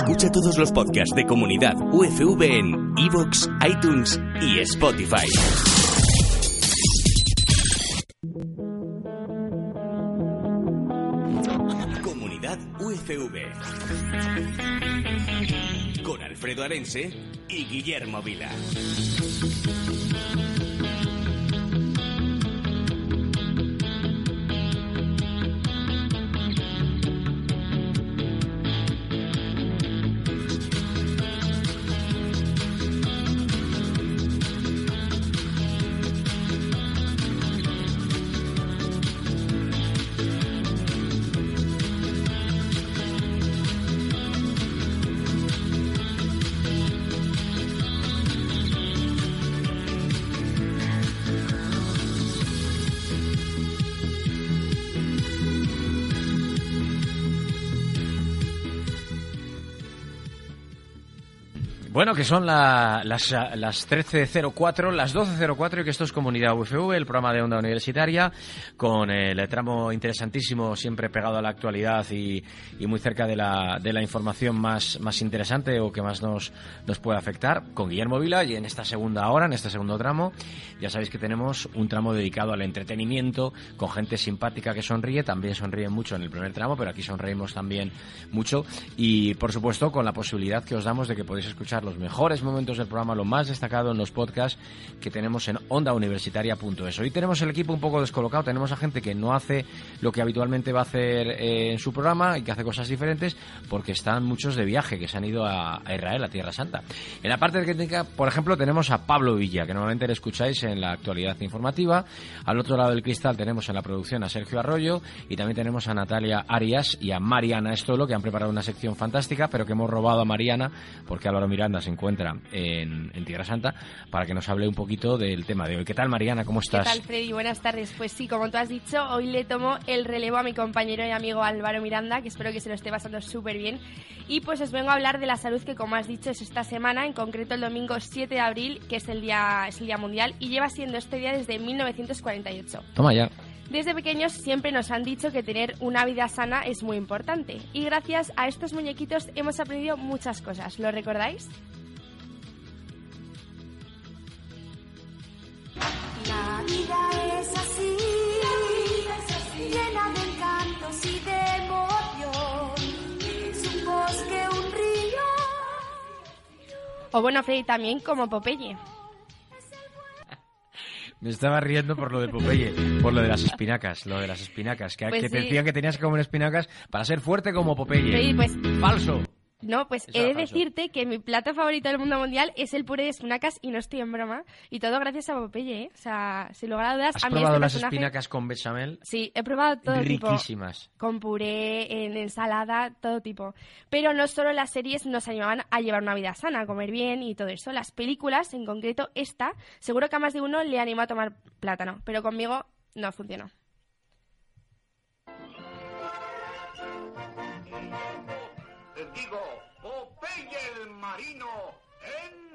Escucha todos los podcasts de Comunidad UFV en iVoox, iTunes y Spotify. Comunidad UFV. Con Alfredo Arense y Guillermo Vila. Bueno, que son la- las, las 13.04, las 12.04 y que esto es Comunidad UFV, el programa de Onda Universitaria, con el tramo interesantísimo, siempre pegado a la actualidad y, y muy cerca de la, de la información más, más interesante o que más nos, nos puede afectar, con Guillermo Vila y en esta segunda hora, en este segundo tramo, ya sabéis que tenemos un tramo dedicado al entretenimiento, con gente simpática que sonríe, también sonríen mucho en el primer tramo, pero aquí sonreímos también mucho y por supuesto con la posibilidad que os damos de que podéis escuchar los mejores momentos del programa, lo más destacado en los podcasts que tenemos en ondauniversitaria.es. Hoy tenemos el equipo un poco descolocado, tenemos a gente que no hace lo que habitualmente va a hacer eh, en su programa y que hace cosas diferentes porque están muchos de viaje, que se han ido a, Israel, a Tierra Santa. En la parte técnica, por ejemplo, tenemos a Pablo Villa, que normalmente le escucháis en la actualidad informativa. Al otro lado del cristal tenemos en la producción a Sergio Arroyo y también tenemos a Natalia Arias y a Mariana Estolo, que han preparado una sección fantástica, pero que hemos robado a Mariana porque Álvaro Miranda se encuentra en, en Tierra Santa para que nos hable un poquito del tema de hoy. ¿Qué tal, Mariana? ¿Cómo ¿Qué estás? tal, Freddy? Buenas tardes. Pues sí, como tú has dicho, hoy le tomo el relevo a mi compañero y amigo Álvaro Miranda, que espero que se lo esté pasando súper bien. Y pues os vengo a hablar de la salud que, como has dicho, es esta semana, en concreto el domingo 7 de abril, que es el día, es el día mundial, y lleva siendo este día desde 1948. Toma ya. Desde pequeños siempre nos han dicho que tener una vida sana es muy importante. Y gracias a estos muñequitos hemos aprendido muchas cosas. ¿Lo recordáis? La vida es así, llena de encantos y de emoción. Es un bosque, un río. O bueno, Freddy, también como Popeye. Me estaba riendo por lo de Popeye, por lo de las espinacas, lo de las espinacas, que, Pues que te sí. decían que tenías que comer espinacas para ser fuerte como Popeye. Pues Falso. No, pues Eso he de falso. decirte que mi plato favorito del mundo mundial es el puré de espinacas y no estoy en broma. Y todo gracias a Popeye, ¿eh? O sea, sin lugar a dudas, ¿Has a mí probado este las personaje- espinacas con bechamel? Sí, he probado todo tipo. Riquísimas. Con puré, en ensalada, todo tipo. Pero no solo las series nos animaban a llevar una vida sana, a comer bien y todo eso. Las películas, en concreto esta, seguro que a más de uno le animó a tomar plátano. Pero conmigo no funcionó. Digo, Popeye el marino en...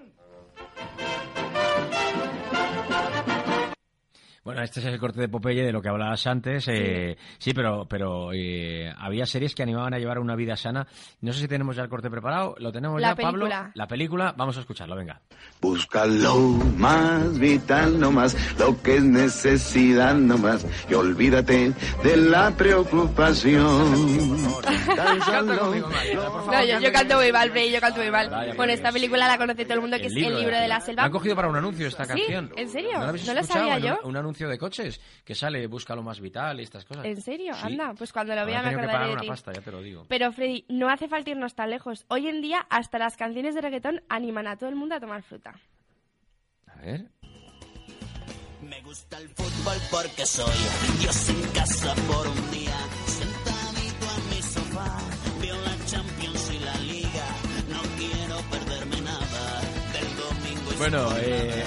Bueno, este es el corte de Popeye de lo que hablabas antes. eh, sí, pero, pero eh, había series que animaban a llevar una vida sana. No sé si tenemos ya el corte preparado. ¿Lo tenemos La ya, Pablo? película. La película. Vamos a escucharlo, venga. Busca lo más vital nomás, lo que es necesidad nomás, y olvídate de la preocupación. Tan Canta solo conmigo, María, por favor, No, yo, canto muy mal, Freddy, yo canto muy mal. Vaya, Bueno, esta película la conoce todo el mundo, que es El libro de la La selva. han cogido para un anuncio esta ¿Sí? canción. ¿En serio? ¿No lo, habéis No lo sabía yo. Un, un anuncio de coches que sale Busca lo más vital y estas cosas. ¿En serio? Sí. Anda, pues cuando lo vea me que acordaré pagar de una ti. pasta, ya te lo digo. Pero Freddy, no hace falta irnos tan lejos. Hoy en día hasta las canciones de reggaetón animan a todo el mundo a tomar fruta. A ver. Me gusta el fútbol porque soy Dios en casa por un día. Sentadito en mi sofá, veo la Champions y la Liga. No quiero perderme nada del domingo y Bueno, eh,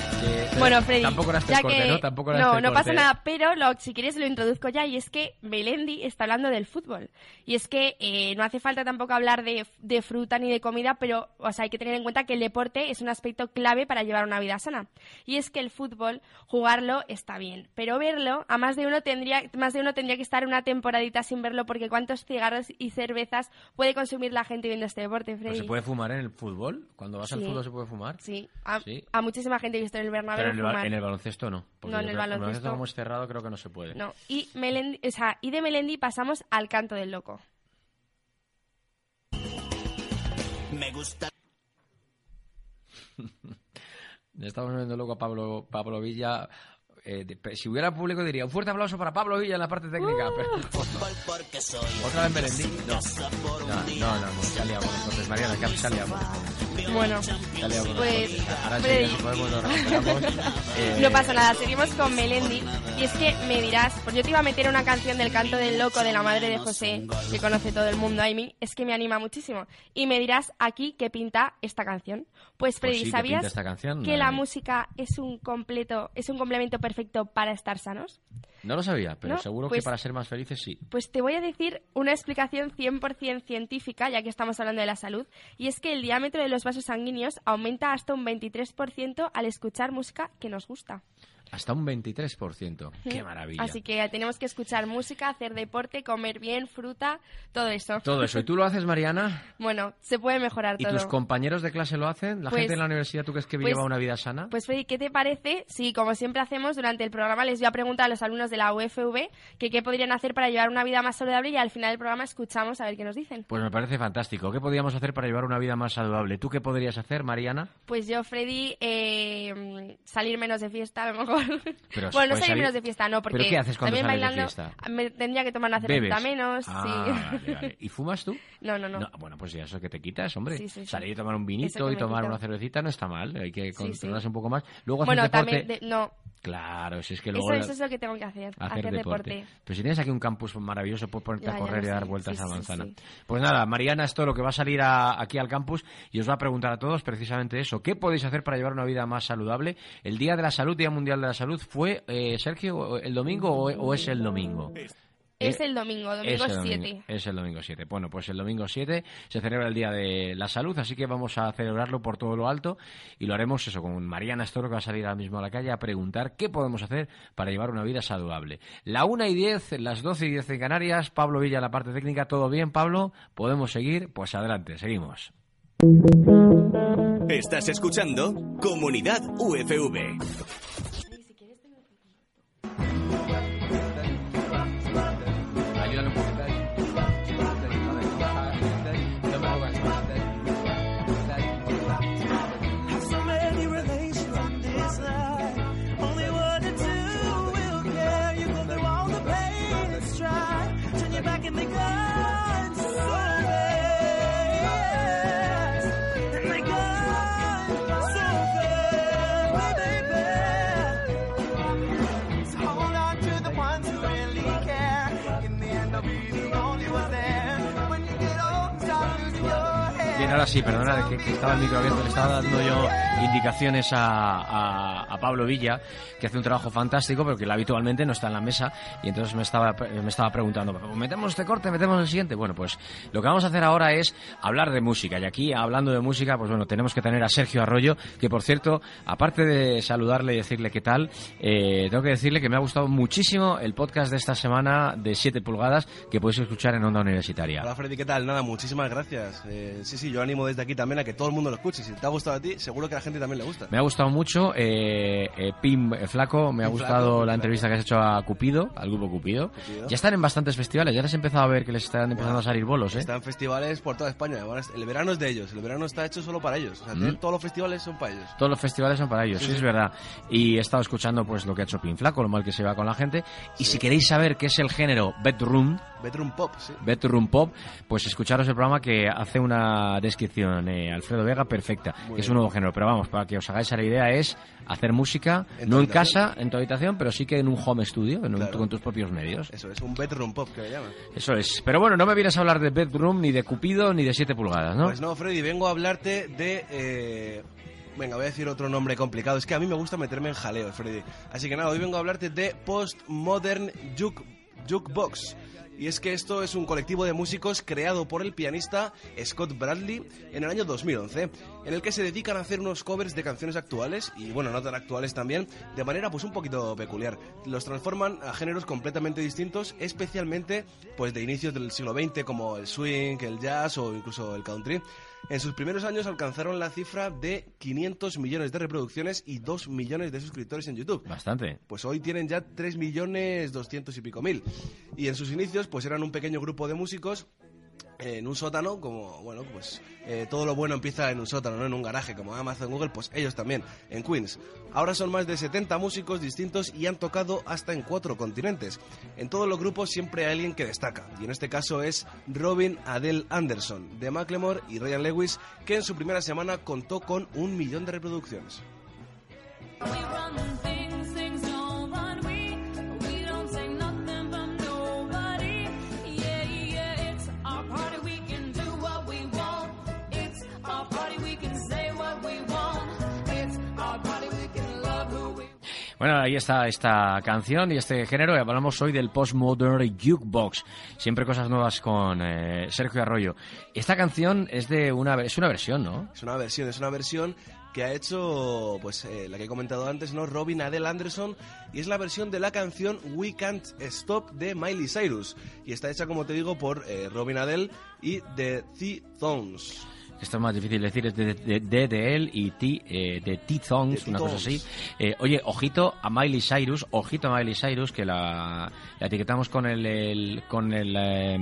Bueno, Freddy, Tampoco era este ya corte, que... ¿no? Tampoco no, este no pasa nada, pero lo, si quieres lo introduzco ya, y es que Melendi está hablando del fútbol. Y es que eh, no hace falta tampoco hablar de, de fruta ni de comida, pero o sea, hay que tener en cuenta que el deporte es un aspecto clave para llevar una vida sana. Y es que el fútbol, jugarlo está bien, pero verlo, a más de uno tendría, más de uno tendría que estar una temporadita sin verlo, porque cuántos cigarros y cervezas puede consumir la gente viendo este deporte, ¿Pero Freddy. se puede fumar en el fútbol? Cuando vas al fútbol se puede fumar. Sí, a, Sí. a muchísima gente que está en el Bernabéu Pero en el, fumar. en el baloncesto no. No, en el baloncesto- como es cerrado creo que no se puede. No, y, Melendi, o sea, y de Melendi pasamos al canto del loco. Me gusta Estamos viendo luego a Pablo, Pablo Villa. Eh, de- pe- si hubiera público diría un fuerte aplauso para Pablo Villa en la parte técnica. pero- porque soy ¿Otra vez Melendi? No. No, no, no, con nosotros. Mariana, que nosotros. Bueno, con Pues. Ahora sí, si podemos lo recuperamos. Eh, no pasa nada, seguimos con Melendi. Y es que me dirás, pues yo te iba a meter una canción del canto del loco de la madre de José, que conoce todo el mundo, Amy, es que me anima muchísimo. Y me dirás aquí qué pinta esta canción. Pues Freddy, sí, ¿qué ¿sabías pinta esta canción? que la música es un completo, es un complemento perfecto para estar sanos? No lo sabía, pero No, seguro pues- que para ser más felices sí. Pues te voy a decir una explicación 100% científica, ya que estamos hablando de la salud, y es que el diámetro de los vasos sanguíneos aumenta hasta un 23% al escuchar música que nos gusta. Hasta un 23%. ¡Qué maravilla! Así que tenemos que escuchar música, hacer deporte, comer bien, fruta, todo eso. Todo eso. ¿Y tú lo haces, Mariana? Bueno, se puede mejorar ¿Y todo. tus compañeros de clase lo hacen? ¿La Pues- gente en la universidad tú crees que pues- lleva una vida sana? Pues Freddy, ¿qué te parece si, como siempre hacemos durante el programa, les voy a preguntar a los alumnos de la UFV que qué podrían hacer para llevar una vida más saludable y al final del programa escuchamos a ver qué nos dicen? Pues me parece fantástico. ¿Qué podríamos hacer para llevar una vida más saludable? ¿Tú qué podrías hacer, Mariana? Pues yo, Freddy, eh, salir menos de fiesta a lo mejor. Pero bueno, no salir salir- menos de fiesta, no, porque ¿Pero qué haces cuando también sales de bailando fiesta? me tendría que tomar una cerveza menos, Ah, sí. vale, vale. ¿Y fumas tú? No, no, no. bueno, pues ya eso que te quitas, hombre. Sí. Salir y tomar un vinito y tomar quito. una cervecita no está mal. Hay que controlarse un poco más. Luego hacer Bueno, deporte. también, de- no, Claro, si es que eso, luego... eso es lo que tengo que hacer, Hacer, deporte. deporte. Pero si tienes aquí un campus maravilloso, puedes ponerte Ya, a correr y dar vueltas a la manzana. Pues nada, Mariana, esto lo que va a salir a- aquí al campus y os va a preguntar a todos precisamente eso. ¿Qué podéis hacer para llevar una vida más saludable? El Día de la Salud, Día Mundial de la Salud, ¿fue, eh, Sergio, el domingo o, o es el domingo? Es Eh, el domingo, domingo el 7. domingo, es el domingo 7. Bueno, pues el domingo 7 se celebra el Día de la Salud, así que vamos a celebrarlo por todo lo alto y lo haremos eso con Mariana Estoro, que va a salir ahora mismo a la calle a preguntar qué podemos hacer para llevar una vida saludable. La 1 y 10, las 12 y 10 en Canarias, Pablo Villa, la parte técnica, ¿todo bien, Pablo? ¿Podemos seguir? Pues adelante, seguimos. Estás escuchando Comunidad UFV. Sí, perdona, que, que estaba el micro abierto, le estaba dando yo indicaciones a, a- a Pablo Villa, que hace un trabajo fantástico, pero que habitualmente no está en la mesa, y entonces me estaba, me estaba preguntando, ¿metemos este corte, metemos el siguiente? Bueno, pues lo que vamos a hacer ahora es hablar de música, y aquí, hablando de música, pues bueno, tenemos que tener a Sergio Arroyo, que por cierto, aparte de saludarle y decirle qué tal, eh, tengo que decirle que me ha gustado muchísimo el podcast de esta semana de 7 pulgadas, que podéis escuchar en Onda Universitaria. Hola Freddy, ¿qué tal? Nada, muchísimas gracias. Eh, sí, sí, yo animo desde aquí también a que todo el mundo lo escuche. Si te ha gustado a ti, seguro que a la gente también le gusta. Me ha gustado mucho, eh, eh, Pim eh, Flaco, me ha Pim gustado Flaco, la Pim entrevista que has hecho a Cupido, al grupo Cupido. Cupido. Ya están en bastantes festivales, ya les he empezado a ver que les están empezando a salir bolos, ¿eh? Están festivales por toda España. Es- el verano es de ellos, el verano está hecho solo para ellos. O sea, Mm. todos los festivales son para ellos. Todos los festivales son para ellos, sí, Sí, es sí. verdad. Y he estado escuchando pues lo que ha hecho Pin Flaco, lo mal que se va con la gente. Y si queréis saber qué es el género bedroom, Bedroom Pop, sí. bedroom pop, pues escucharos el programa que hace una descripción eh, Alfredo Vega perfecta, Muy que es un nuevo género. Pero vamos, para que os hagáis a la idea es hacer música, En no en casa, en tu habitación, pero sí que en un home studio, en un- con tus propios medios. Eso es un Bedroom Pop que le llaman. Eso es. Pero bueno, no me vienes a hablar de Bedroom, ni de Cupido, ni de 7 pulgadas, ¿no? Pues no, Freddy, vengo a hablarte de eh, Venga, voy a decir otro nombre complicado. Es que a mí me gusta meterme en jaleo, Freddy. Así que nada, hoy vengo a hablarte de Postmodern Juke, Jukebox. Y es que esto es un colectivo de músicos creado por el pianista Scott Bradley en el año 2011, en el que se dedican a hacer unos covers de canciones actuales, y bueno, no tan actuales también, de manera pues un poquito peculiar. Los transforman a géneros completamente distintos, especialmente pues de inicios del siglo XX como el swing, el jazz o incluso el country. En sus primeros años alcanzaron la cifra de 500 millones de reproducciones y 2 millones de suscriptores en YouTube. Bastante. Pues hoy tienen ya 3 millones 200 y pico mil. Y en sus inicios pues eran un pequeño grupo de músicos en un sótano, como, bueno, pues eh, todo lo bueno empieza en un sótano, no en un garaje, como Amazon, Google, pues ellos también, en Queens. Ahora son más de 70 músicos distintos y han tocado hasta en cuatro continentes. En todos los grupos siempre hay alguien que destaca, y en este caso es Robin Adele Anderson, de Macklemore y Ryan Lewis, que en su primera semana contó con un millón de reproducciones. Bueno, ahí está esta canción y este género. Hablamos hoy del postmodern jukebox. Siempre cosas nuevas con eh, Sergio Arroyo. Esta canción es de una es una versión, ¿no? Es una versión, es una versión que ha hecho, pues eh, la que he comentado antes, ¿no? Robin Adele Anderson, y es la versión de la canción We Can't Stop de Miley Cyrus. Y está hecha, como te digo, por eh, Robin Adele y The T-Thons. Esto es más difícil decir, es de, de, de, de él y T, eh, de T-Thongs, una cosa así. Eh, oye, ojito a Miley Cyrus, ojito a Miley Cyrus, que la, la etiquetamos con el, el- con el, eh,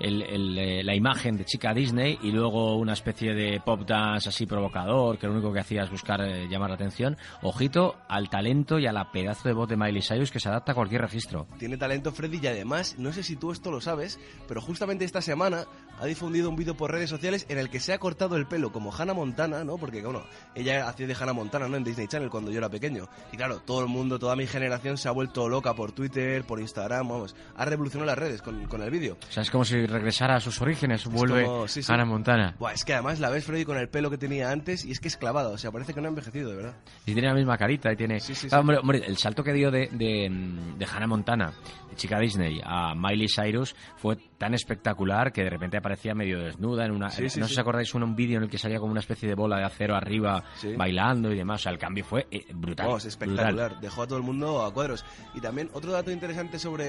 el- el, eh, la imagen de chica Disney y luego una especie de pop dance así provocador, que lo único que hacía es buscar eh, llamar la atención. Ojito al talento y a la pedazo de voz de Miley Cyrus que se adapta a cualquier registro. Tiene talento Freddy y además, no sé si tú esto lo sabes, pero justamente esta semana ha difundido un vídeo por redes sociales en el que se ha cortado el pelo como Hannah Montana, ¿no? Porque, bueno, ella hacía de Hannah Montana, ¿no? En Disney Channel cuando yo era pequeño. Y claro, todo el mundo, toda mi generación se ha vuelto loca por Twitter, por Instagram, vamos. Ha revolucionado las redes con, con el vídeo. O sea, es como si regresara a sus orígenes, vuelve como- sí, sí. Hannah Montana. Buah, es que además la ves Freddy con el pelo que tenía antes y es que es clavada, o sea, parece que no ha envejecido, de verdad. Y tiene la misma carita y tiene... Sí, Ah, sí. hombre, hombre, el salto que dio de, de, de Hannah Montana, de chica Disney, a Miley Cyrus fue tan espectacular que de repente aparecía medio desnuda en una... No sé si acordáis un, un vídeo en el que salía como una especie de bola de acero arriba bailando y demás. O sea, el cambio fue eh, brutal. Espectacular. brutal. Dejó a todo el mundo a cuadros. Y también otro dato interesante sobre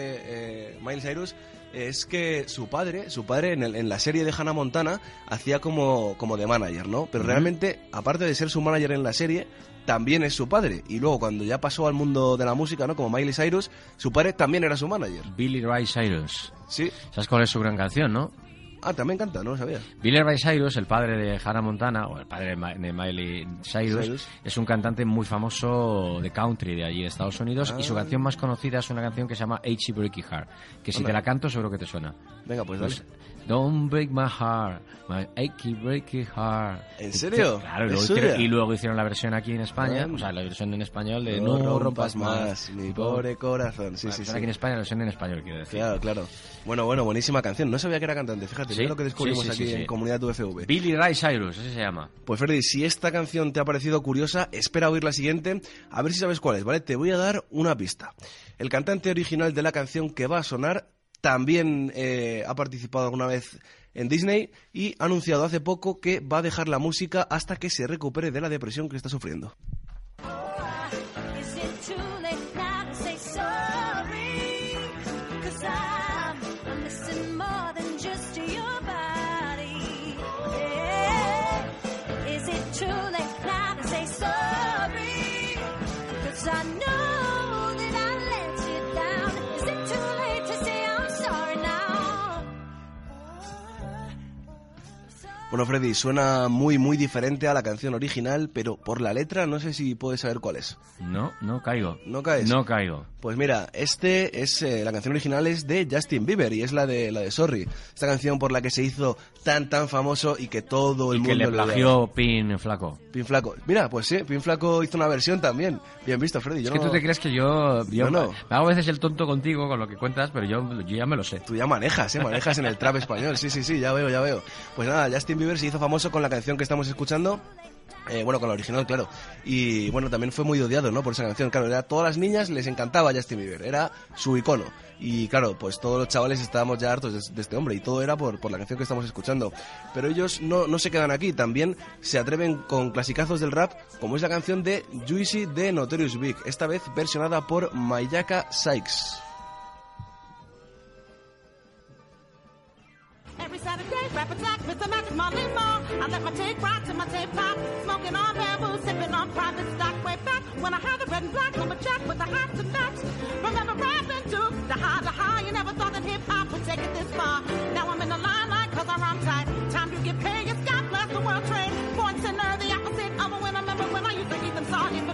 eh, Miley Cyrus es que su padre, su padre en, el- en la serie de Hannah Montana hacía como, como de manager, ¿no? Pero realmente, aparte de ser su manager en la serie, también es su padre. Y luego cuando ya pasó al mundo de la música, ¿no? Como Miley Cyrus, su padre también era su manager. Billy Ray Cyrus. Sí. ¿Sabes cuál es su gran canción, no? Ah, también canta, no lo sabía. Billy Ray Cyrus, el padre de Hannah Montana, o el padre de Ma- de Miley Cyrus, Cyrus. es un cantante muy famoso de country de allí de Estados Unidos y su Ah. canción más conocida es una canción que se llama H. Breaky Heart, que si Anda. te la canto seguro que te suena. Venga, pues dale. Don't break my heart, my achy breaky heart. ¿En serio? Claro, y ¿Es luego, hicieron, y luego hicieron la versión aquí en España, Ah. o sea, la versión en español de No, No, rompas más, mi pobre corazón. Sí, sí, sí. aquí en España, la versión en español, quiero decir. Claro, claro. Bueno, bueno, buenísima canción. No sabía que era cantante, fíjate, Sí, lo que descubrimos sí, sí, aquí en. Comunidad UFV. Billy Ray Cyrus, ese se llama. Pues Freddy, si esta canción te ha parecido curiosa, espera oír la siguiente, a ver si sabes cuál es, ¿vale? Te voy a dar una pista. El cantante original de la canción que va a sonar también eh, ha participado alguna vez en Disney y ha anunciado hace poco que va a dejar la música hasta que se recupere de la depresión que está sufriendo. Bueno, Freddy, suena muy, muy diferente a la canción original, pero por la letra no sé si puedes saber cuál es. No, no caigo. ¿No caes? No caigo. Pues mira, este es eh, la canción original es de Justin Bieber y es la de la de Sorry. Esta canción por la que se hizo tan tan famoso y que todo el Y mundo que le lo plagió Pin Flaco. Pin Flaco. Mira, pues sí, Pin Flaco hizo una versión también. Bien visto, Freddy. Yo es que no- tú te crees que yo, yo No, no. me hago a veces el tonto contigo con lo que cuentas, pero yo, yo ya me lo sé. Tú ya manejas, ¿eh? Manejas en el trap español. Sí, sí, sí, ya veo, ya veo. Pues nada, Justin Bieber se hizo famoso con la canción que estamos escuchando Eh, bueno, con la original, claro. Y bueno, también fue muy odiado, ¿no? Por esa canción. Claro, era, todas las niñas les encantaba Justin Bieber, era su icono. Y claro, pues todos los chavales estábamos ya hartos de, este hombre y todo era por, por la canción que estamos escuchando. Pero ellos no, no se quedan aquí, también se atreven con clasicazos del rap, como es la canción de Juicy de Notorious Big, esta vez versionada por Mayaka Sykes. Every Saturday, rap attack, Mr. Magic Molly Mall. I let my tape rock to my tape pop. Smoking on bamboo, sipping on private stock way back. When I had the red and black lumberjack with the hats and backs. Remember rapping to the high, the high. You never thought that hip hop would take it this far. Now I'm in the limelight cause I rhyme tight. Time to get paid, yes, God bless the world trade. Born sinner, the opposite of a winner. Remember when I used to eat them sardines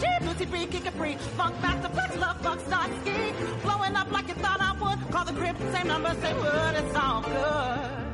G, Lucy B, kick it free. Funk master, flex, love, fuck, start ski. Blowing up like you thought I would. Call the crib, same number, say what, it's all good.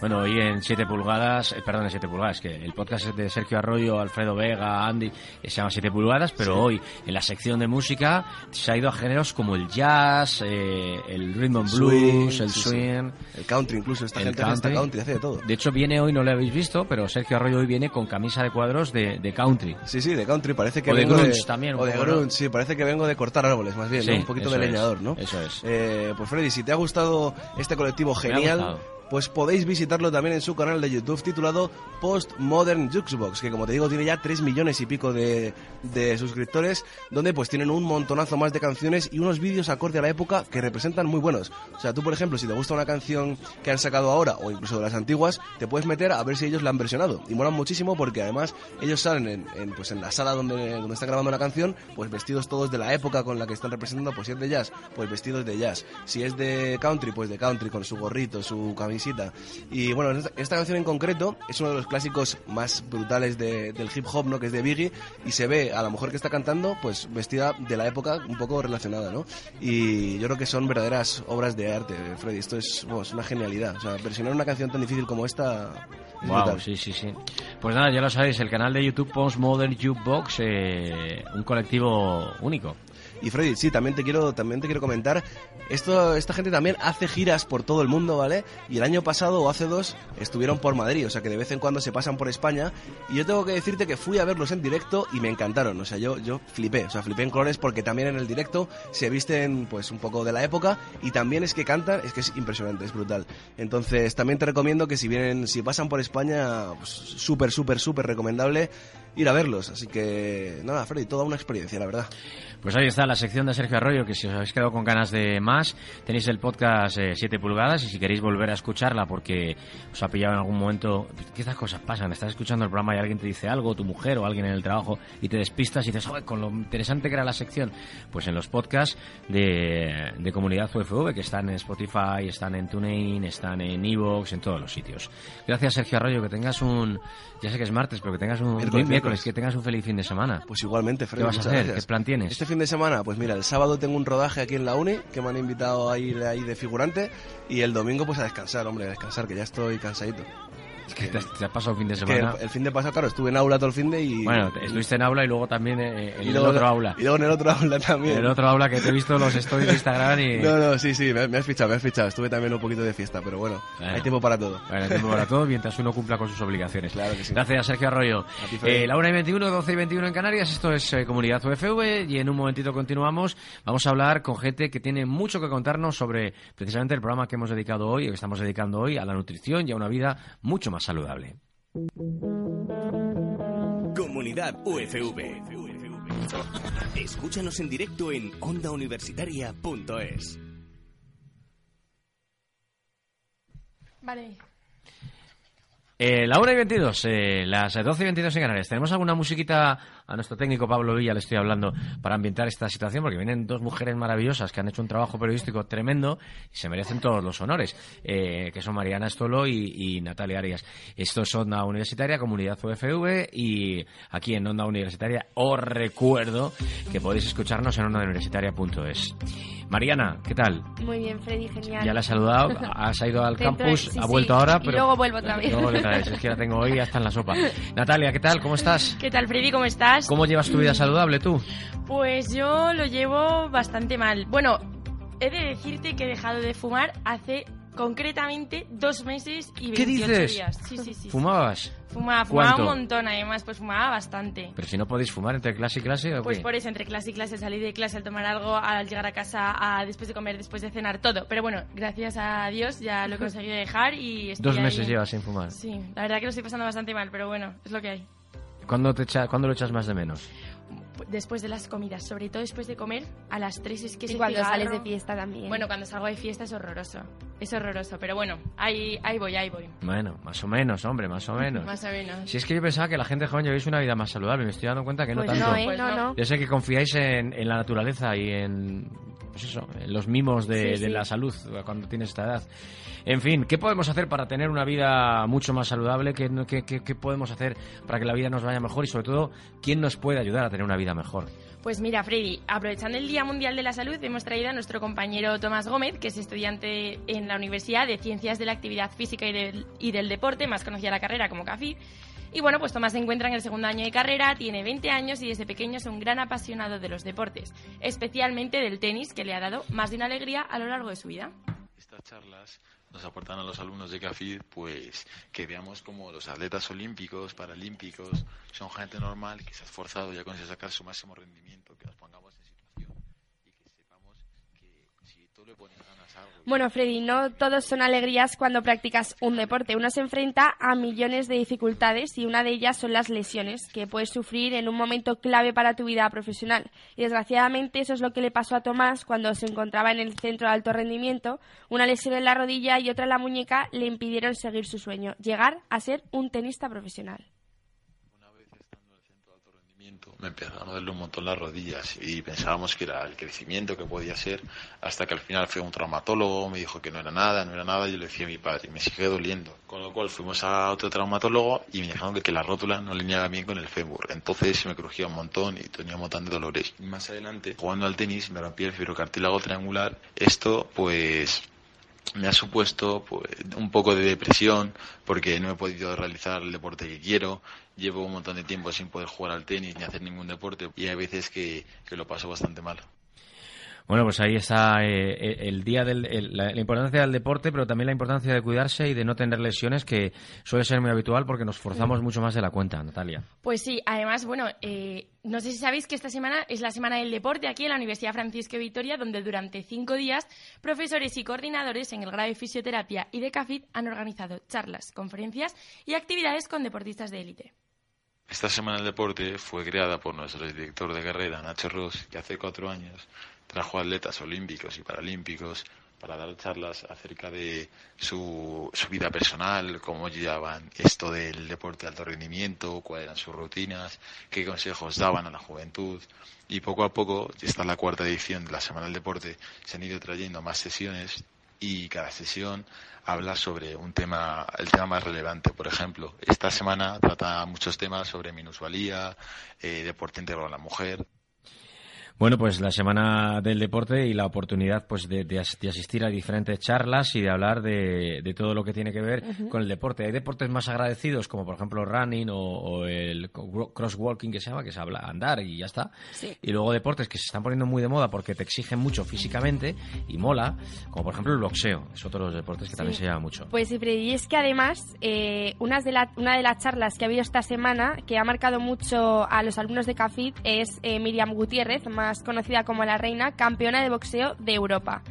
Bueno, hoy en 7 pulgadas, eh, perdón, en 7 pulgadas, que el podcast es de Sergio Arroyo, Alfredo Vega, Andy, eh, se llama 7 pulgadas, pero hoy en la sección de música se ha ido a géneros como el jazz, eh, el rhythm and blues, el sí, sí. swing, El country, incluso, esta el gente hace hasta country, hace de todo. De hecho, viene hoy, no lo habéis visto, pero Sergio Arroyo hoy viene con camisa de cuadros de, de country. Sí, sí, de country, parece que O de vengo grunge también, un O de poco, ¿no? grunge, sí, parece que vengo de cortar árboles, más bien, Sí, ¿no? Un poquito de es, leñador, ¿no? eso es. Eh, pues Freddy, si te ha gustado este colectivo genial. Pues podéis visitarlo también en su canal de YouTube titulado Postmodern Jukebox, que como te digo tiene ya 3 millones y pico de, de suscriptores, donde pues tienen un montonazo más de canciones y unos vídeos acorde a la época que representan muy buenos. O sea, tú por ejemplo, si te gusta una canción que han sacado ahora o incluso de las antiguas, te puedes meter a ver si ellos la han versionado. Y molan muchísimo porque además ellos salen en, pues en la sala donde, donde están grabando una canción, pues vestidos todos de la época con la que están representando, pues si es de jazz, pues vestidos de jazz. Si es de country, pues de country, con su gorrito, su camisita. Y bueno, esta, esta canción en concreto es uno de los clásicos más brutales de- del hip hop, ¿no? Que es de Biggie, y se ve a la mujer que está cantando, pues vestida de la época un poco relacionada, ¿no? Y yo creo que son verdaderas obras de arte, Freddy. Esto es, bueno, es una genialidad. O sea, versionar una canción tan difícil como esta es Wow, sí, sí, sí. Pues nada, ya lo sabéis, el canal de YouTube Postmodern Jukebox, eh, un colectivo único. Y Freddy, sí, también te quiero, también te quiero comentar, esto, esta gente también hace giras por todo el mundo, ¿vale? Y el año pasado o hace dos estuvieron por Madrid, o sea que de vez en cuando se pasan por España. Y yo tengo que decirte que fui a verlos en directo y me encantaron, o sea, yo, yo flipé, o sea, flipé en colores porque también en el directo se visten pues un poco de la época y también es que cantan, es que es impresionante, es brutal. Entonces también te recomiendo que si vienen, si pasan por España, pues súper, súper, súper recomendable ir a verlos. Así que nada, Freddy, toda una experiencia, la verdad. Pues ahí está la sección de Sergio Arroyo, que si os habéis quedado con ganas de más, tenéis el podcast eh, 7 pulgadas y si queréis volver a escucharla porque os ha pillado en algún momento, que estas cosas pasan, estás escuchando el programa y alguien te dice algo, tu mujer o alguien en el trabajo, y te despistas y dices, "Joder, con lo interesante que era la sección, pues en los podcasts de, de Comunidad UFV, que están en Spotify, están en TuneIn, están en Evox, en todos los sitios. Gracias Sergio Arroyo, que tengas un, ya sé que es martes, pero que tengas un Miércoles, miércoles. que tengas un feliz fin de semana. Pues igualmente, Freddy. ¿Qué vas a hacer? gracias. ¿Qué plan tienes? Este fin de semana, pues mira, el sábado tengo un rodaje aquí en la uni, que me han invitado a ir ahí de figurante, y el domingo pues a descansar, hombre, a descansar, que ya estoy cansadito. Es que te, te has pasado un fin de semana. el, el fin de pasado, claro, estuve en aula todo el fin de y... Bueno, te- estuviste en aula y luego también eh, en y el luego- otro aula. Y luego en el otro aula también. En el otro aula que te he visto los stories de Instagram y... No, no, sí, sí, me, me has fichado, me has fichado. Estuve también un poquito de fiesta, pero bueno, Bueno. hay tiempo para todo. Bueno, tiempo para todo mientras uno cumpla con sus obligaciones. Claro que sí. Gracias, Sergio Arroyo. ti, Freddy. Eh, la 1 y 21, 12 y 21 en Canarias. Esto es eh, Comunidad UFV y en un momentito continuamos. Vamos a hablar con gente que tiene mucho que contarnos sobre precisamente el programa que hemos dedicado hoy, o que estamos dedicando hoy, a la nutrición y a una vida mucho más saludable. Comunidad UFV. Escúchanos en directo en ondauniversitaria.es. Vale. Eh, la 1 y 22, eh, las 12 y 22 en Canarias. ¿Tenemos alguna musiquita a nuestro técnico Pablo Villa? Le estoy hablando para ambientar esta situación porque vienen dos mujeres maravillosas que han hecho un trabajo periodístico tremendo y se merecen todos los honores, eh, que son Mariana Estolo y, y Natalia Arias. Esto es Onda Universitaria, Comunidad UFV y aquí en Onda Universitaria os recuerdo que podéis escucharnos en ondauniversitaria.es. Mariana, ¿qué tal? Muy bien, Freddy, genial. Ya la has saludado, has ido al campus, sí, ha sí, vuelto ahora, y pero... luego vuelvo otra vez. Luego otra vez, es que la tengo hoy hasta en la sopa. Natalia, ¿qué tal? ¿Cómo estás? ¿Qué tal, Freddy? ¿Cómo estás? ¿Cómo llevas tu vida saludable tú? Pues yo lo llevo bastante mal. Bueno, he de decirte que he dejado de fumar hace concretamente dos meses y 28 ¿Qué dices? días. Sí, sí, sí. ¿Fumabas? Fumaba, fumaba ¿Cuánto? un montón, además, pues fumaba bastante. Pero si no podéis fumar entre clase y clase, ¿o Pues qué? por eso, entre clase y clase, salir de clase, al tomar algo, al llegar a casa, a después de comer, después de cenar, todo. Pero bueno, gracias a Dios ya lo he conseguido dejar y estoy Dos ahí meses en- llevas sin fumar. Sí, la verdad que lo estoy pasando bastante mal, pero bueno, es lo que hay. ¿Cuándo, te echa- ¿Cuándo lo echas más de menos? Después de las comidas, sobre todo después de comer, a las 3 es que Y cuando cigarro- sales de fiesta también. Bueno, cuando salgo de fiesta es horroroso. Es horroroso, pero bueno, ahí, ahí voy, ahí voy. Bueno, más o menos, hombre, más o menos. Más o menos. Si es que yo pensaba que la gente joven lleváis una vida más saludable, me estoy dando cuenta que no Pues tanto. no, ¿eh? No, no. Ya sé que confiáis en, en la naturaleza y en, pues eso, en los mimos de, Sí, de sí. la salud cuando tienes esta edad. En fin, ¿qué podemos hacer para tener una vida mucho más saludable? ¿Qué, qué- qué- qué podemos hacer para que la vida nos vaya mejor? Y sobre todo, ¿quién nos puede ayudar a tener una vida mejor? Pues mira, Freddy, aprovechando el Día Mundial de la Salud, hemos traído a nuestro compañero Tomás Gómez, que es estudiante en la Universidad de Ciencias de la Actividad Física y del, y del Deporte, más conocida la carrera como CAFID. Y bueno, pues Tomás se encuentra en el segundo año de carrera, tiene 20 años y desde pequeño es un gran apasionado de los deportes, especialmente del tenis, que le ha dado más de una alegría a lo largo de su vida. Estas charlas nos aportan a los alumnos de CAFID pues que veamos como los atletas olímpicos, paralímpicos, son gente normal que se ha esforzado y ha conseguido sacar su máximo rendimiento, que los pongamos en situación y que sepamos que si tú le pones ganas a algo... Bueno, Freddy, no todos son alegrías cuando practicas un deporte. Uno se enfrenta a millones de dificultades y una de ellas son las lesiones que puedes sufrir en un momento clave para tu vida profesional. Y desgraciadamente eso es lo que le pasó a Tomás cuando se encontraba en el centro de alto rendimiento. Una lesión en la rodilla y otra en la muñeca le impidieron seguir su sueño, llegar a ser un tenista profesional. Me empezaron a doler un montón las rodillas y pensábamos que era el crecimiento que podía ser hasta que al final fue un traumatólogo, me dijo que no era nada, no era nada, y yo le decía a mi padre, me sigue doliendo. Con lo cual fuimos a otro traumatólogo y me dijeron que, que la rótula no alineaba bien con el fémur. Entonces me crujía un montón y tenía un montón de dolores. Y más adelante, jugando al tenis, me rompí el fibrocartílago triangular. Esto, pues, me ha supuesto pues, un poco de depresión porque no he podido realizar el deporte que quiero. Llevo un montón de tiempo sin poder jugar al tenis ni hacer ningún deporte y hay veces que, que lo paso bastante mal. Bueno, pues ahí está eh, el día del el- la, la importancia del deporte, pero también la importancia de cuidarse y de no tener lesiones, que suele ser muy habitual porque nos forzamos mucho más de la cuenta, Natalia. Pues sí, además, bueno, eh, no sé si sabéis que esta semana es la Semana del Deporte aquí en la Universidad Francisco de Vitoria, donde durante cinco días profesores y coordinadores en el grado de fisioterapia y de CAFID han organizado charlas, conferencias y actividades con deportistas de élite. Esta Semana del Deporte fue creada por nuestro director de carrera, Nacho Ross, que hace cuatro años trajo atletas olímpicos y paralímpicos para dar charlas acerca de su, su vida personal, cómo llevaban esto del deporte de alto rendimiento, cuáles eran sus rutinas, qué consejos daban a la juventud. Y poco a poco, esta es la cuarta edición de la Semana del Deporte, se han ido trayendo más sesiones y cada sesión habla sobre un tema, el tema más relevante. Por ejemplo, esta semana trata muchos temas sobre minusvalía, eh, deporte integral a la mujer. Bueno, pues la semana del deporte y la oportunidad pues de, de as- de asistir a diferentes charlas y de hablar de, de todo lo que tiene que ver con el deporte. Hay deportes más agradecidos como por ejemplo running o, o el cro- crosswalking que se llama, que se habla andar y ya está. Sí. Y luego deportes que se están poniendo muy de moda porque te exigen mucho físicamente y mola, como por ejemplo el boxeo. Es otro de los deportes que también se lleva mucho. Pues sí, Freddy, y es que además eh, unas de la- una de las charlas que ha habido esta semana que ha marcado mucho a los alumnos de CAFID es eh, Miriam Gutiérrez, más conocida como la reina, campeona de boxeo de Europa.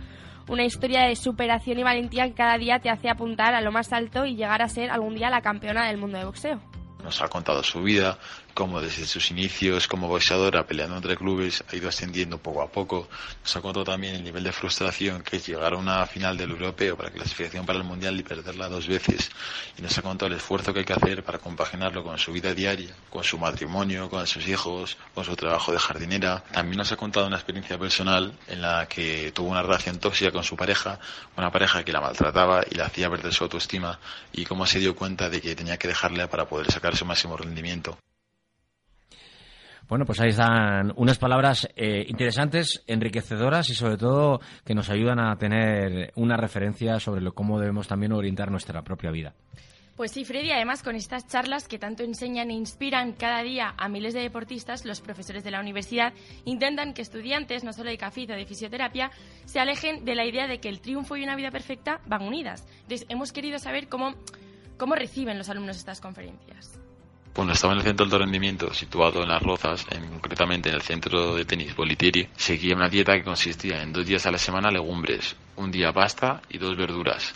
Una historia de superación y valentía que cada día te hace apuntar a lo más alto y llegar a ser algún día la campeona del mundo de boxeo. Nos ha contado su vida, cómo desde sus inicios como boxeadora peleando entre clubes ha ido ascendiendo poco a poco. Nos ha contado también el nivel de frustración que es llegar a una final del europeo para clasificación para el mundial y perderla dos veces. Y nos ha contado el esfuerzo que hay que hacer para compaginarlo con su vida diaria, con su matrimonio, con sus hijos, con su trabajo de jardinera. También nos ha contado una experiencia personal en la que tuvo una relación tóxica con su pareja, una pareja que la maltrataba y la hacía perder su autoestima y cómo se dio cuenta de que tenía que dejarle para poder sacar su máximo rendimiento. Bueno, pues ahí están unas palabras eh, interesantes, enriquecedoras y sobre todo que nos ayudan a tener una referencia sobre lo, cómo debemos también orientar nuestra propia vida. Pues sí, Freddy, además con estas charlas que tanto enseñan e inspiran cada día a miles de deportistas, los profesores de la universidad intentan que estudiantes, no solo de CAFID o de fisioterapia, se alejen de la idea de que el triunfo y una vida perfecta van unidas. Entonces, hemos querido saber cómo, cómo reciben los alumnos estas conferencias. Bueno, estaba en el centro de rendimiento, situado en Las Rozas, en- concretamente en el centro de tenis Bolitieri. Seguía una dieta que consistía en dos días a la semana legumbres, un día pasta y dos verduras.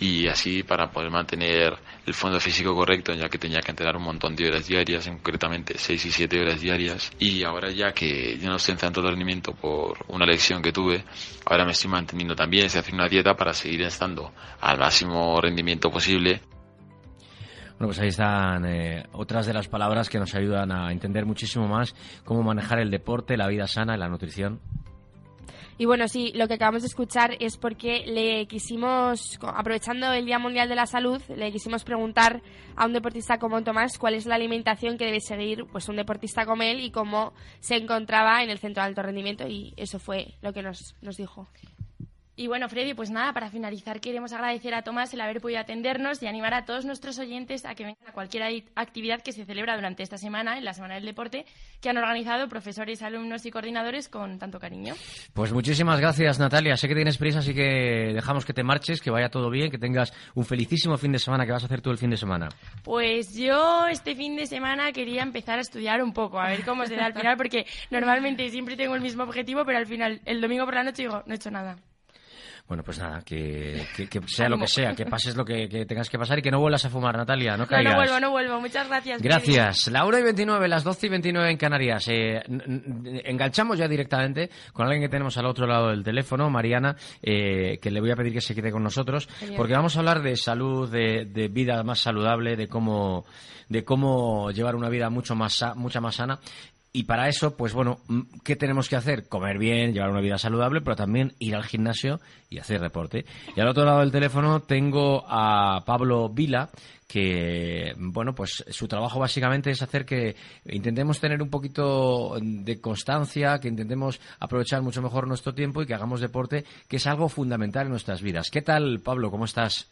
Y así para poder mantener el fondo físico correcto, ya que tenía que entrenar un montón de horas diarias, en concretamente 6 y 7 horas diarias. Y ahora ya que ya no estoy en centro de rendimiento por una lesión que tuve, ahora me estoy manteniendo también, estoy haciendo una dieta para seguir estando al máximo rendimiento posible Bueno, pues ahí están eh, otras de las palabras que nos ayudan a entender muchísimo más cómo manejar el deporte, la vida sana y la nutrición. Y bueno, sí, lo que acabamos de escuchar es porque le quisimos, aprovechando el Día Mundial de la Salud, le quisimos preguntar a un deportista como Tomás cuál es la alimentación que debe seguir pues un deportista como él y cómo se encontraba en el centro de alto rendimiento y eso fue lo que nos, nos dijo. Y bueno, Freddy, pues nada, para finalizar queremos agradecer a Tomás el haber podido atendernos y animar a todos nuestros oyentes a que vengan a cualquier actividad que se celebra durante esta semana, en la Semana del Deporte, que han organizado profesores, alumnos y coordinadores con tanto cariño. Pues muchísimas gracias, Natalia. Sé que tienes prisa, así que dejamos que te marches, que vaya todo bien, que tengas un felicísimo fin de semana que vas a hacer tú el fin de semana. Pues yo este fin de semana quería empezar a estudiar un poco, a ver cómo se da al final, porque normalmente siempre tengo el mismo objetivo, pero al final, el domingo por la noche digo, no he hecho nada. Bueno, pues nada, que, que- que sea lo que sea, que pases lo que, que tengas que pasar y que no vuelvas a fumar, Natalia, no No, caigas. no vuelvo, no vuelvo. Muchas gracias. Gracias. La hora y 29, las 12 y 29 en Canarias. Eh, enganchamos ya directamente con alguien que tenemos al otro lado del teléfono, Mariana, eh, que le voy a pedir que se quede con nosotros, Genial. porque vamos a hablar de salud, de, de vida más saludable, de cómo, de cómo llevar una vida mucho más, mucha más sana. Y para eso, pues bueno, mm, ¿qué tenemos que hacer? Comer bien, llevar una vida saludable, pero también ir al gimnasio y hacer deporte. Y al otro lado del teléfono tengo a Pablo Vila, que, bueno, pues su trabajo básicamente es hacer que intentemos tener un poquito de constancia, que intentemos aprovechar mucho mejor nuestro tiempo y que hagamos deporte, que es algo fundamental en nuestras vidas. ¿Qué tal, Pablo? ¿Cómo estás?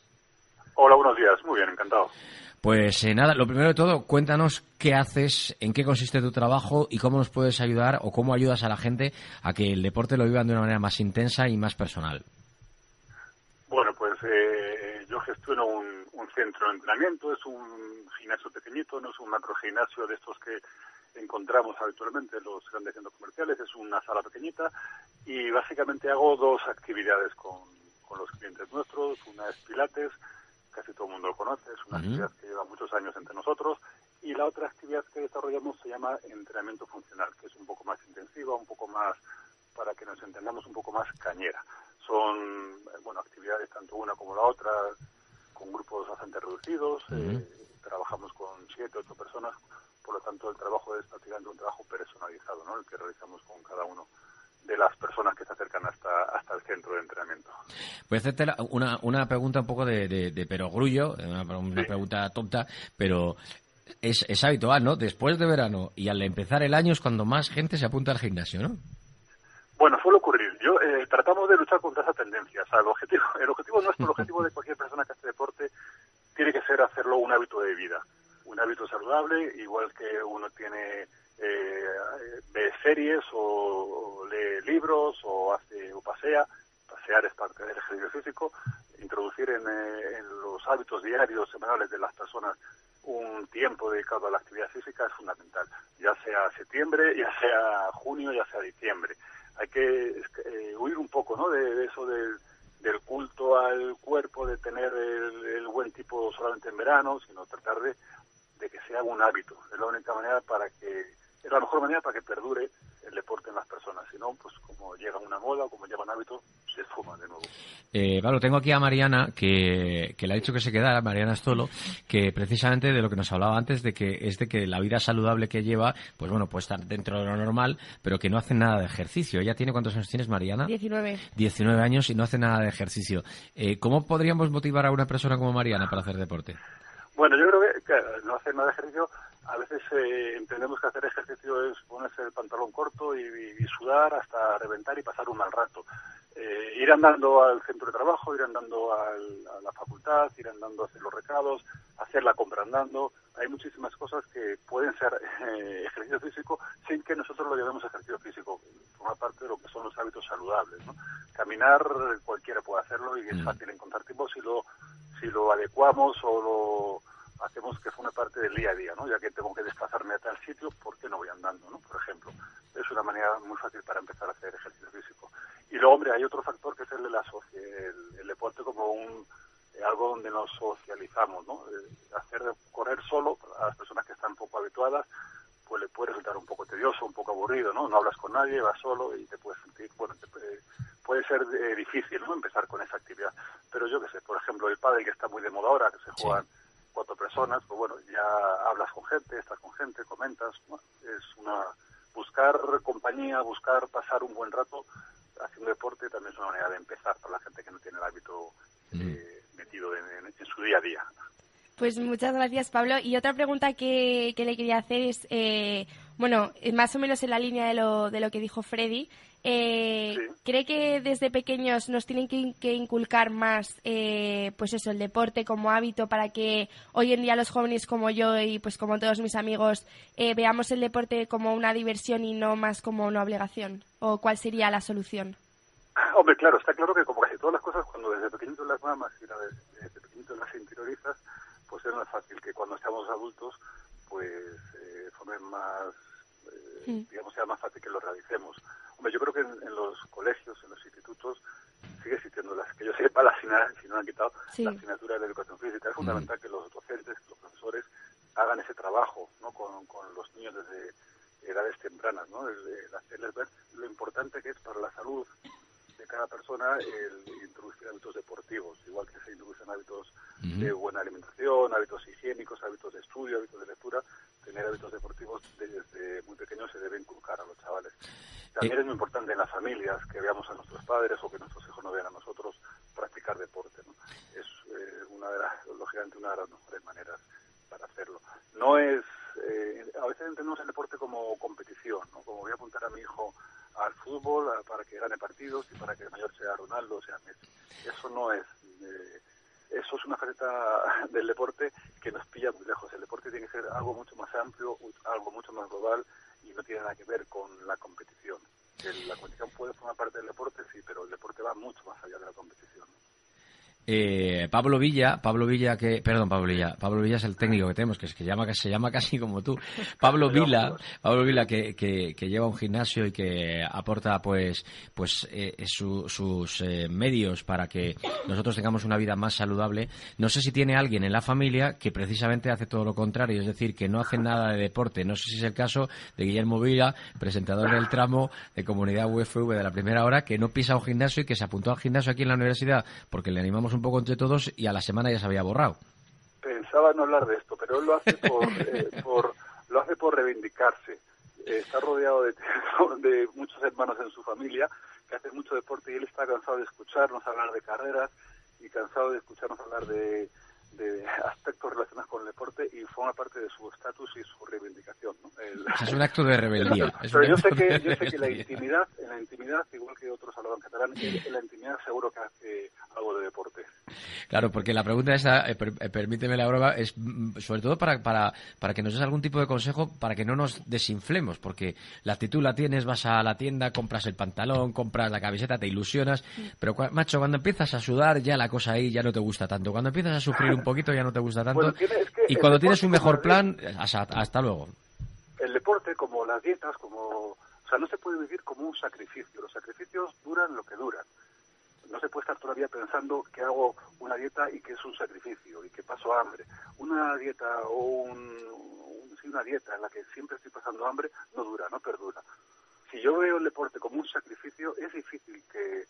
Hola, buenos días. Muy bien, encantado. Pues eh, nada, lo primero de todo, cuéntanos qué haces, en qué consiste tu trabajo y cómo nos puedes ayudar o cómo ayudas a la gente a que el deporte lo vivan de una manera más intensa y más personal. Bueno, pues eh, yo gestiono un, centro de entrenamiento, es un gimnasio pequeñito, no es un macro gimnasio de estos que encontramos habitualmente en los grandes centros comerciales, es una sala pequeñita y básicamente hago dos actividades con los clientes nuestros, una es Pilates, casi todo el mundo lo conoce, es una actividad que lleva muchos años entre nosotros, y la otra actividad que desarrollamos se llama entrenamiento funcional, que es un poco más intensiva, un poco más, para que nos entendamos, un poco más cañera. Son, bueno, actividades tanto una como la otra, con grupos bastante reducidos, eh, trabajamos con siete, ocho personas, por lo tanto el trabajo es prácticamente un trabajo personalizado, ¿no? El que realizamos con cada uno de las personas que se acercan hasta, hasta el centro de entrenamiento. Voy a hacerte una, una pregunta un poco de, de, de perogrullo, una, una pregunta tonta, pero es, es habitual, ¿no? Después de verano y al empezar el año es cuando más gente se apunta al gimnasio, ¿no? Bueno, suele ocurrir. Yo eh, tratamos de luchar contra esa tendencia. O sea, el objetivo, el objetivo nuestro, el objetivo de cualquier persona que hace deporte, tiene que ser hacerlo un hábito de vida, un hábito saludable, igual que uno tiene eh, ve series o, lee libros o hace o pasea. Pasear es parte del ejercicio físico. Introducir en, eh, en los hábitos diarios, semanales de las personas un tiempo dedicado a la actividad física es fundamental, ya sea septiembre, ya sea junio, ya sea diciembre. Hay que eh, huir un poco ¿no? de, de eso del, del culto al cuerpo, de tener el, el buen tipo solamente en verano, sino tratar de, de que sea un hábito. Es la única manera para que, es la mejor manera para que perdure el deporte en las personas. Si no, pues como llega una moda o como llega un hábito, se esfuma de nuevo. Eh, Pablo, tengo aquí a Mariana, que, que le ha dicho que se quedara, Mariana Stolo, que precisamente de lo que nos hablaba antes, de que es de que la vida saludable que lleva, pues bueno, puede estar dentro de lo normal, pero que no hace nada de ejercicio. ¿Ella tiene cuántos años tienes, Mariana? 19. 19 años y no hace nada de ejercicio. Eh, ¿Cómo podríamos motivar a una persona como Mariana para hacer deporte? Bueno, yo creo que, no hacer nada de ejercicio, a veces eh, entendemos que hacer ejercicio es ponerse el pantalón corto y- y sudar hasta reventar y pasar un mal rato. Eh, ir andando al centro de trabajo, ir andando al- a la facultad, ir andando a hacer los recados, hacer la compra andando. Hay muchísimas cosas que pueden ser eh, ejercicio físico sin que nosotros lo llamemos ejercicio físico. Forma parte de lo que son los hábitos saludables. ¿no? Caminar, cualquiera puede hacerlo y es fácil encontrar tiempo si lo, si lo adecuamos o lo hacemos que forme parte del día a día, ¿no? Ya que tengo que desplazarme a tal sitio, ¿por qué no voy andando, no? Por ejemplo. Es una manera muy fácil para empezar a hacer ejercicio físico. Y luego, hombre, hay otro factor que es el de la el, el deporte como un eh, algo donde nos socializamos, ¿no? Eh, hacer correr solo a las personas que están poco habituadas, pues le puede resultar un poco tedioso, un poco aburrido, ¿no? No hablas con nadie, vas solo y te puedes sentir, bueno, te puede, puede ser eh, difícil, ¿no? Empezar con esa actividad. Pero yo qué sé, por ejemplo, el pádel que está muy de moda ahora, que se juegan cuatro personas, pues bueno, ya hablas con gente, estás con gente, comentas, bueno, es una buscar compañía, buscar pasar un buen rato haciendo deporte también es una manera de empezar para la gente que no tiene el hábito eh, metido en, en- en su día a día. Pues muchas gracias, Pablo. Y otra pregunta que, que le quería hacer es, eh, bueno, eh, más o menos en la línea de lo, de lo que dijo Freddy. eh, ¿Cree que desde pequeños nos tienen que, que inculcar más, eh, pues eso, el deporte como hábito para que hoy en día los jóvenes como yo y pues como todos mis amigos eh, veamos el deporte como una diversión y no más como una obligación? ¿O cuál sería la solución? Hombre, claro, está claro que como casi todas las cosas, cuando desde pequeñito las mamas y la- desde pequeñito las interiorizas, pues es más fácil que cuando estamos adultos, pues más, eh, digamos, sea más fácil que lo realicemos. Hombre, yo creo que en, en los colegios, en los institutos, sigue existiendo, las que yo sepa, la si no han quitado, Sí. la asignatura de educación física. Es fundamental que los docentes, los profesores, hagan ese trabajo ¿no? con, con los niños desde edades tempranas, ¿no? El hacerles ver lo importante que es para la salud de cada persona el introducir hábitos deportivos, igual que se introducen hábitos de buena alimentación, hábitos higiénicos, hábitos de estudio, hábitos de lectura, tener hábitos deportivos desde muy pequeños se debe inculcar a los chavales. También es muy importante en las familias que veamos a nuestros padres o que nuestros hijos nos vean a nosotros practicar deporte. ¿no? Es eh, una de las, lógicamente, una de las mejores maneras para hacerlo. No es, eh, a veces entendemos el deporte como competición, ¿no? como voy a apuntar a mi hijo al fútbol para que gane partidos y para que el mayor sea Ronaldo o sea Messi. Eso no es, eh, eso es una faceta del deporte que nos pilla muy lejos. El deporte tiene que ser algo mucho más amplio, algo mucho más global y no tiene nada que ver con la competición. El- la competición puede formar parte del deporte, sí, pero el deporte va mucho más allá de la competición. Eh, Pablo Villa, Pablo Villa que, perdón, Pablo Villa, Pablo Villa es el técnico que tenemos, que es que llama, que se llama casi como tú. Pablo Vila, Pablo Vila que, que, que lleva un gimnasio y que aporta pues, pues eh, su- sus eh, medios para que nosotros tengamos una vida más saludable. No sé si tiene alguien en la familia que precisamente hace todo lo contrario, es decir, que no hace nada de deporte. No sé si es el caso de Guillermo Vila, presentador del tramo de comunidad UFV de la primera hora, que no pisa un gimnasio y que se apuntó al gimnasio aquí en la universidad porque le animamos un poco entre todos y a la semana ya se había borrado. Pensaba no hablar de esto, pero él lo hace por, eh, por- lo hace por reivindicarse. Eh, está rodeado de, de muchos hermanos en su familia que hacen mucho deporte y él está cansado de escucharnos hablar de carreras y cansado de escucharnos hablar de, de aspectos relacionados con el deporte y forma parte de su estatus y su reivindicación. ¿no? El- Es un acto de rebeldía. Es Pero yo sé que, yo sé que la intimidad, en la intimidad, igual que otros hablaban catalán, en la intimidad seguro que hace algo de deporte. Claro, porque la pregunta esta, eh, per- eh, permíteme la broma, es mm, sobre todo para, para, para que nos des algún tipo de consejo para que no nos desinflemos, porque la actitud la tienes, vas a la tienda, compras el pantalón, compras la camiseta, te ilusionas, pero cua- macho, cuando empiezas a sudar ya la cosa ahí ya no te gusta tanto, cuando empiezas a sufrir un poquito ya no te gusta tanto, Bueno, tiene- es que y cuando tienes un mejor plan, hasta, hasta luego. el deporte, como las dietas, como, o sea, no se puede vivir como un sacrificio. Los sacrificios duran lo que duran. No se puede estar todavía pensando que hago una dieta y que es un sacrificio y que paso hambre. Una dieta o un, un- sí, una dieta en la que siempre estoy pasando hambre no dura, no perdura. Si yo veo el deporte como un sacrificio, es difícil que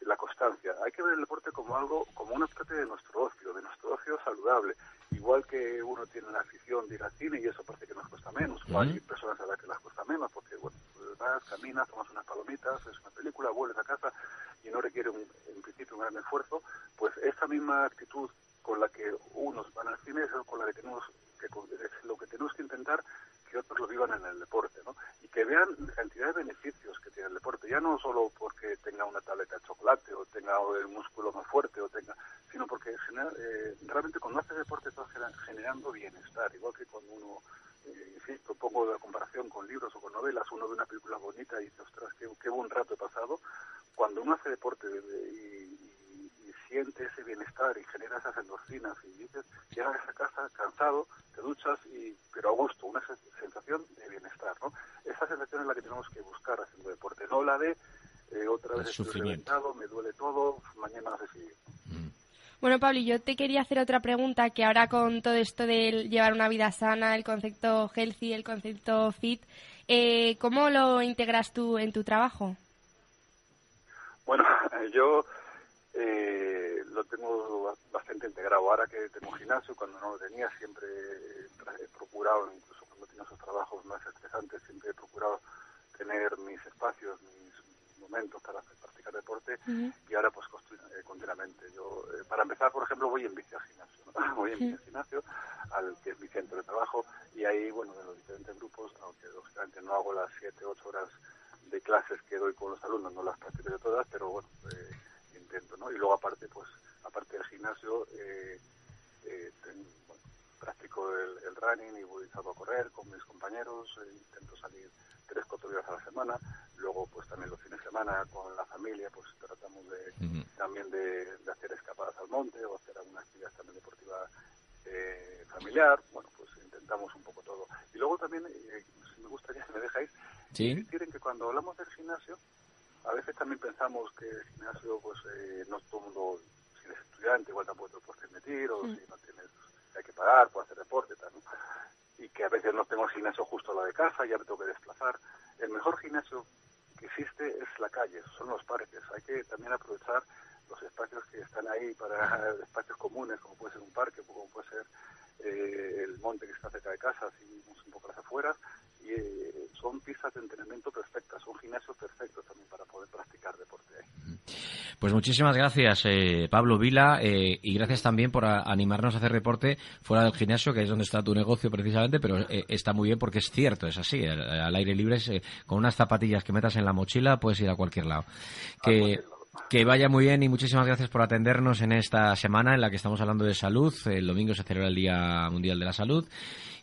la constancia. Hay que ver el deporte como algo, como una parte de nuestro ocio, de nuestro ocio saludable. Igual que uno tiene la afición de ir al cine y eso parece que nos cuesta menos, o hay personas a las que las cuesta menos, porque bueno, vas, caminas, tomas unas palomitas, es una película, vuelves a casa y no requiere un- en principio un gran esfuerzo, pues esta misma actitud con la que unos van al cine es con la que tenemos que es lo que tenemos que intentar que otros lo vivan en el deporte, ¿no? Y que vean la cantidad de beneficios que tiene el deporte, ya no solo porque tenga una tableta de chocolate o tenga el músculo más fuerte o tenga, sino porque genera- eh, realmente cuando haces deporte estás gener- generando bienestar, igual que cuando uno, eh, insisto, pongo la comparación con libros o con novelas, uno ve una película bonita y dice, ostras, qué, qué buen rato he pasado, cuando uno hace deporte de- y, y- y siente ese bienestar y genera esas endorfinas y dices, llegas a casa cansado, te duchas y pero a gusto, una se- sensación de bienestar, ¿no? Esa sensación es la que tenemos que buscar haciendo deporte, no la de eh, otra vez estoy sufrimiento. reventado, me duele todo, mañana no sé si Bueno, Pablo, yo te quería hacer otra pregunta, que ahora con todo esto de llevar una vida sana, el concepto healthy, el concepto fit, eh, ¿cómo lo integras tú en tu trabajo? Bueno, yo eh, lo tengo ba- bastante integrado. Ahora que tengo un gimnasio, cuando no lo tenía, siempre he procurado, incluso cuando tenía esos trabajos más estresantes, siempre he procurado tener mis espacios, mis momentos para practicar deporte y ahora pues eh, continuamente. Yo, eh, para empezar, por ejemplo, voy en bici al gimnasio. ¿no? Voy en bici al gimnasio, al que es mi centro de trabajo, y ahí, bueno, de los diferentes grupos, aunque lógicamente no hago las 7, 8 horas de clases que doy con los alumnos, no las practico de todas, pero bueno, eh, intento, ¿no? Y luego aparte, pues, aparte del gimnasio, eh, eh, ten- bueno, practico el, el running y voy salgo a correr con mis compañeros, eh, intento salir tres, cuatro días a la semana, luego pues también los fines de semana con la familia, pues tratamos de también de, de hacer escapadas al monte o hacer alguna actividad también deportiva eh, familiar, bueno, pues intentamos un poco todo. Y luego también, eh, si me gustaría, si me dejáis, Sí. insistir en que cuando hablamos del gimnasio, a veces también pensamos que el gimnasio, pues eh, no todo el mundo, si eres estudiante, igual tampoco te puedes permitir, o Mm. si no tienes, hay que pagar por hacer deporte, tal, ¿no? Y que a veces no tengo el gimnasio justo a la de casa, ya me tengo que desplazar. El mejor gimnasio que existe es la calle, son los parques. Hay que también aprovechar los espacios que están ahí para espacios comunes, como puede ser un parque, como puede ser eh, el monte que está cerca de casa, vamos un poco a las afueras, y eh, son pistas de entrenamiento perfectas, son gimnasios perfectos también para poder practicar deporte ahí. Pues muchísimas gracias, eh, Pablo Vila, eh, y gracias también por a- animarnos a hacer deporte fuera del gimnasio, que es donde está tu negocio precisamente, pero eh, está muy bien porque es cierto, es así. Al, al aire libre, es, eh, con unas zapatillas que metas en la mochila, puedes ir a cualquier lado. Que, que vaya muy bien y muchísimas gracias por atendernos en esta semana en la que estamos hablando de salud. El domingo se celebra el Día Mundial de la Salud.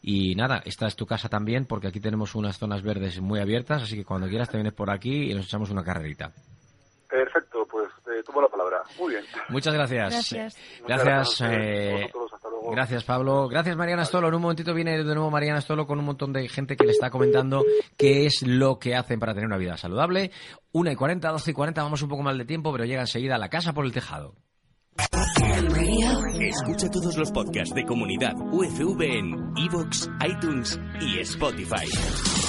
Y nada, esta es tu casa también porque aquí tenemos unas zonas verdes muy abiertas, así que cuando quieras te vienes por aquí y nos echamos una carrerita. Perfecto, pues eh, tomo la palabra. Muy bien. Muchas gracias. Gracias. Gracias, eh, luego. gracias, Pablo. Gracias, Mariana Stolo. En un momentito viene de nuevo Mariana Stolo con un montón de gente que le está comentando qué es lo que hacen para tener una vida saludable. Una y 40, 12 y 40, vamos un poco mal de tiempo, pero llega enseguida a la casa por el tejado. Escucha todos los podcasts de Comunidad UFV en iVoox, iTunes y Spotify.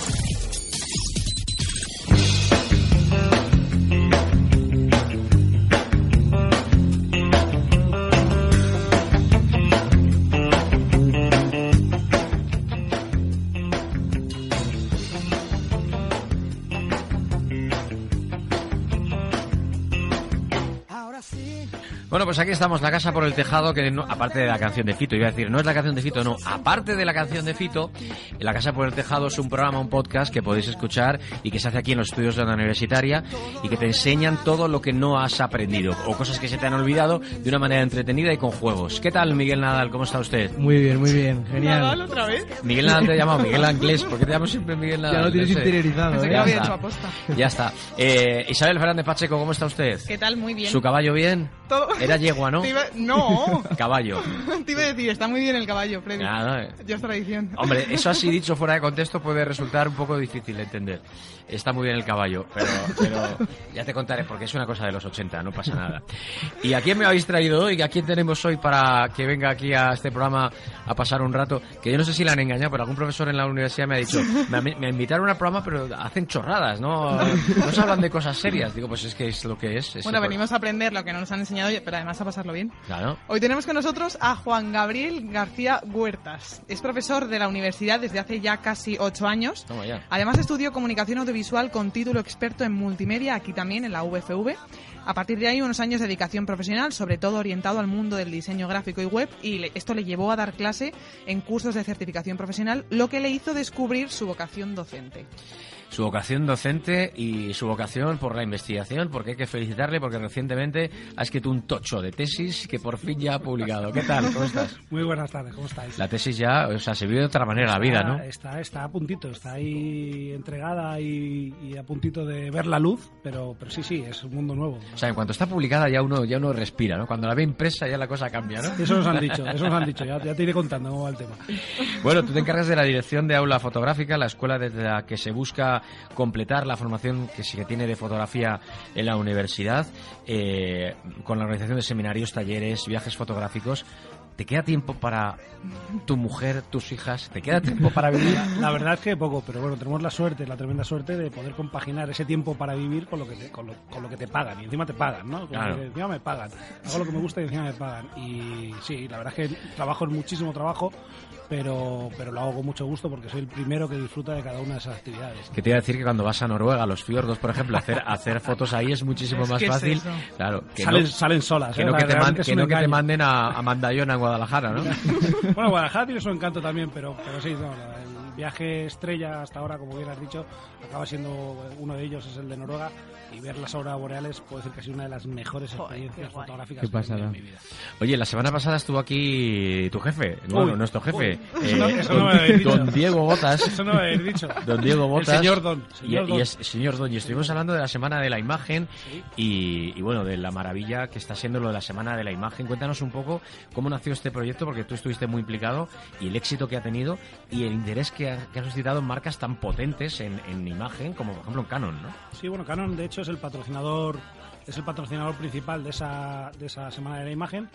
Pues aquí estamos, la casa por el tejado, que no- aparte de la canción de Fito, iba a decir, no es la canción de Fito, no, aparte de la canción de Fito, la casa por el tejado es un programa, un podcast que podéis escuchar y que se hace aquí en los estudios de la universitaria y que te enseñan todo lo que no has aprendido o cosas que se te han olvidado de una manera entretenida y con juegos. ¿Qué tal, Miguel Nadal? ¿Cómo está usted? Muy bien, muy bien, genial. ¿Nadal otra vez? Miguel Nadal te he llamado Miguel Anglés, ¿por qué te llamo siempre Miguel Nadal? Ya lo tienes No sé. interiorizado, Pensé ¿eh? que lo Ya había está. hecho aposta. Ya está. Eh, Isabel Fernández Pacheco, ¿cómo está usted? ¿Qué tal? Muy bien. ¿Su caballo bien? Todo- Era yegua, ¿no? Iba- No. Caballo. Te iba a decir, está muy bien el caballo, Freddy. Nada, eh. Ya es tradición. Hombre, eso así dicho fuera de contexto puede resultar un poco difícil de entender. Está muy bien el caballo, pero, pero ya te contaré porque es una cosa de los 80, no pasa nada. ¿Y a quién me habéis traído hoy? ¿A quién tenemos hoy para que venga aquí a este programa a pasar un rato? Que yo no sé si la han engañado, pero algún profesor en la universidad me ha dicho, me, me invitaron al programa, pero hacen chorradas, ¿no? No se hablan de cosas serias. Digo, pues es que es lo que es. es Bueno, venimos a aprender lo que no nos han enseñado, pero además a pasarlo bien. Claro. Hoy tenemos con nosotros a Juan Gabriel García Huertas. Es profesor de la universidad desde hace ya casi ocho años. Toma ya. Además estudió comunicación audiovisual con título experto en multimedia aquí también en la VFV. A partir de ahí unos años de dedicación profesional, sobre todo orientado al mundo del diseño gráfico y web, y esto le llevó a dar clase en cursos de certificación profesional, lo que le hizo descubrir su vocación docente. Su vocación docente y su vocación por la investigación, porque hay que felicitarle porque recientemente ha escrito un tocho de tesis que por fin ya ha publicado. ¿Qué tal? ¿Cómo estás? Muy buenas tardes, ¿cómo estáis? La tesis ya, o sea, se vive de otra manera la vida, Está- ¿no? Está, está a puntito, está ahí entregada y, y a puntito de ver la luz, pero, pero sí, sí, es un mundo nuevo. O sea, en cuanto está publicada ya uno ya uno respira, ¿no? Cuando la ve impresa ya la cosa cambia, ¿no? Eso nos han dicho, eso nos han dicho, ya, ya te iré contando cómo va el tema. Bueno, tú te encargas de la dirección de aula fotográfica, la escuela desde la que se busca completar la formación que se tiene de fotografía en la universidad, eh, con la organización de seminarios, talleres, viajes fotográficos. ¿Te queda tiempo para tu mujer, tus hijas? ¿Te queda tiempo para vivir? La verdad es que poco, pero bueno, tenemos la suerte, la tremenda suerte de poder compaginar ese tiempo para vivir con lo que te, con lo, con lo que te pagan. Y encima te pagan, ¿no? Claro. que encima me pagan. Hago lo que me gusta y encima me pagan. Y sí, la verdad es que trabajo es muchísimo trabajo, pero, pero lo hago con mucho gusto porque soy el primero que disfruta de cada una de esas actividades. Que te iba a decir que cuando vas a Noruega, a los fiordos, por ejemplo, hacer, hacer fotos ahí es muchísimo Es más que es fácil. eso. Claro, que Salen- no, salen solas, Que ¿eh? no que te, man- Realmente es que un no que te engaño. manden a, a Mandayona, en Guadalajara, ¿no? bueno, Guadalajara tiene su encanto también, pero, pero sí, no, la- el viaje estrella hasta ahora, como bien has dicho, acaba siendo uno de ellos, es el de Noruega, y ver las auroras boreales puede decir que ha sido una de las mejores experiencias fotográficas Qué que he tenido en mi vida. Oye, la semana pasada estuvo aquí tu jefe, bueno, Uy, nuestro jefe, uy. Eso no- eh, eso no don, me habéis dicho. don Diego Botas. Eso no me habéis dicho. Don Diego El Botas. señor Don, Y- señor y, Don. es señor Don. Y estuvimos hablando de la Semana de la Imagen y, y, bueno, de la maravilla que está siendo lo de la Semana de la Imagen. Cuéntanos un poco cómo nació este proyecto, porque tú estuviste muy implicado y el éxito que ha tenido y el interés que que ha suscitado marcas tan potentes en, en imagen como, por ejemplo, en Canon, ¿no? Sí, bueno, Canon de hecho es el patrocinador, es el patrocinador principal de esa, de esa Semana de la Imagen.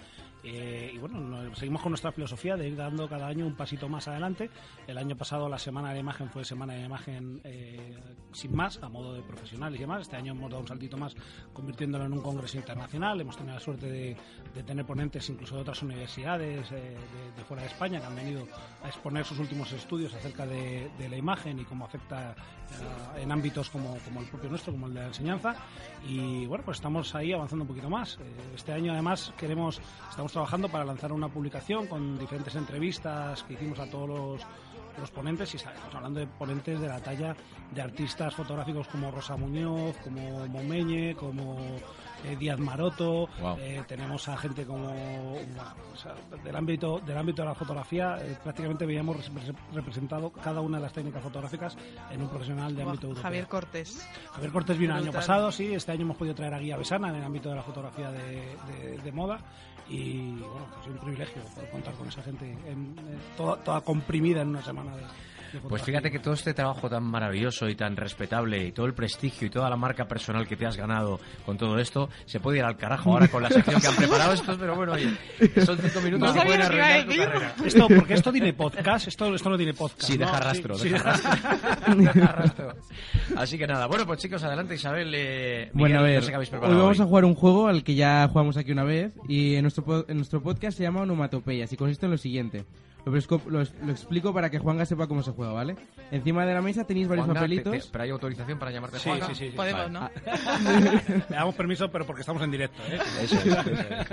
Eh, y bueno, no- seguimos con nuestra filosofía de ir dando cada año un pasito más adelante. El año pasado la Semana de Imagen fue Semana de Imagen eh, sin más, a modo de profesionales y demás. Este año hemos dado un saltito más convirtiéndolo en un congreso internacional. Hemos tenido la suerte de, de tener ponentes incluso de otras universidades eh, de, de fuera de España que han venido a exponer sus últimos estudios acerca de, de la imagen y cómo afecta eh, en ámbitos como, como el propio nuestro, como el de la enseñanza. Y bueno, pues estamos ahí avanzando un poquito más. Eh, Este año además queremos, estamos trabajando para lanzar una publicación con diferentes entrevistas que hicimos a todos los, los ponentes y estamos hablando de ponentes de la talla de artistas fotográficos como Rosa Muñoz, como Momeñe, como eh, Díaz Maroto, Wow. eh, tenemos a gente como bueno, o sea, del ámbito del ámbito de la fotografía eh, prácticamente veíamos repre- representado cada una de las técnicas fotográficas en un profesional de ámbito europeo. Javier Cortés. Javier Cortés vino el año pasado, sí, este año hemos podido traer a Guía Besana en el ámbito de la fotografía de, de- de moda y bueno, es un privilegio poder contar con esa gente en- toda, toda comprimida en una semana de Pues fíjate que todo este trabajo tan maravilloso y tan respetable y todo el prestigio y toda la marca personal que te has ganado con todo esto se puede ir al carajo ahora con la sección que han preparado estos, pero bueno, oye, son cinco minutos No que pueden arruinar tu carrera. Esto, porque esto tiene podcast, esto, esto no tiene podcast. Sí, ¿no? deja rastro, Sí, deja sí, rastro. Deja rastro. Así que nada, bueno, pues chicos, adelante Isabel. Eh, Miguel, Bueno, a ver, no sé qué habéis hoy preparado vamos hoy. a jugar un juego al que ya jugamos aquí una vez y en nuestro, en nuestro podcast se llama Onomatopeyas y consiste en lo siguiente. Lo, lo, lo explico para que Juanga sepa cómo se juega, ¿vale? Encima de la mesa tenéis varios Juanga, papelitos. te- te- ¿Pero hay autorización para llamarte Sí, Juanga? sí, sí, sí. Podemos, Vale. ¿no? Le damos permiso, pero porque estamos en directo. ¿eh? Eso es, eso es.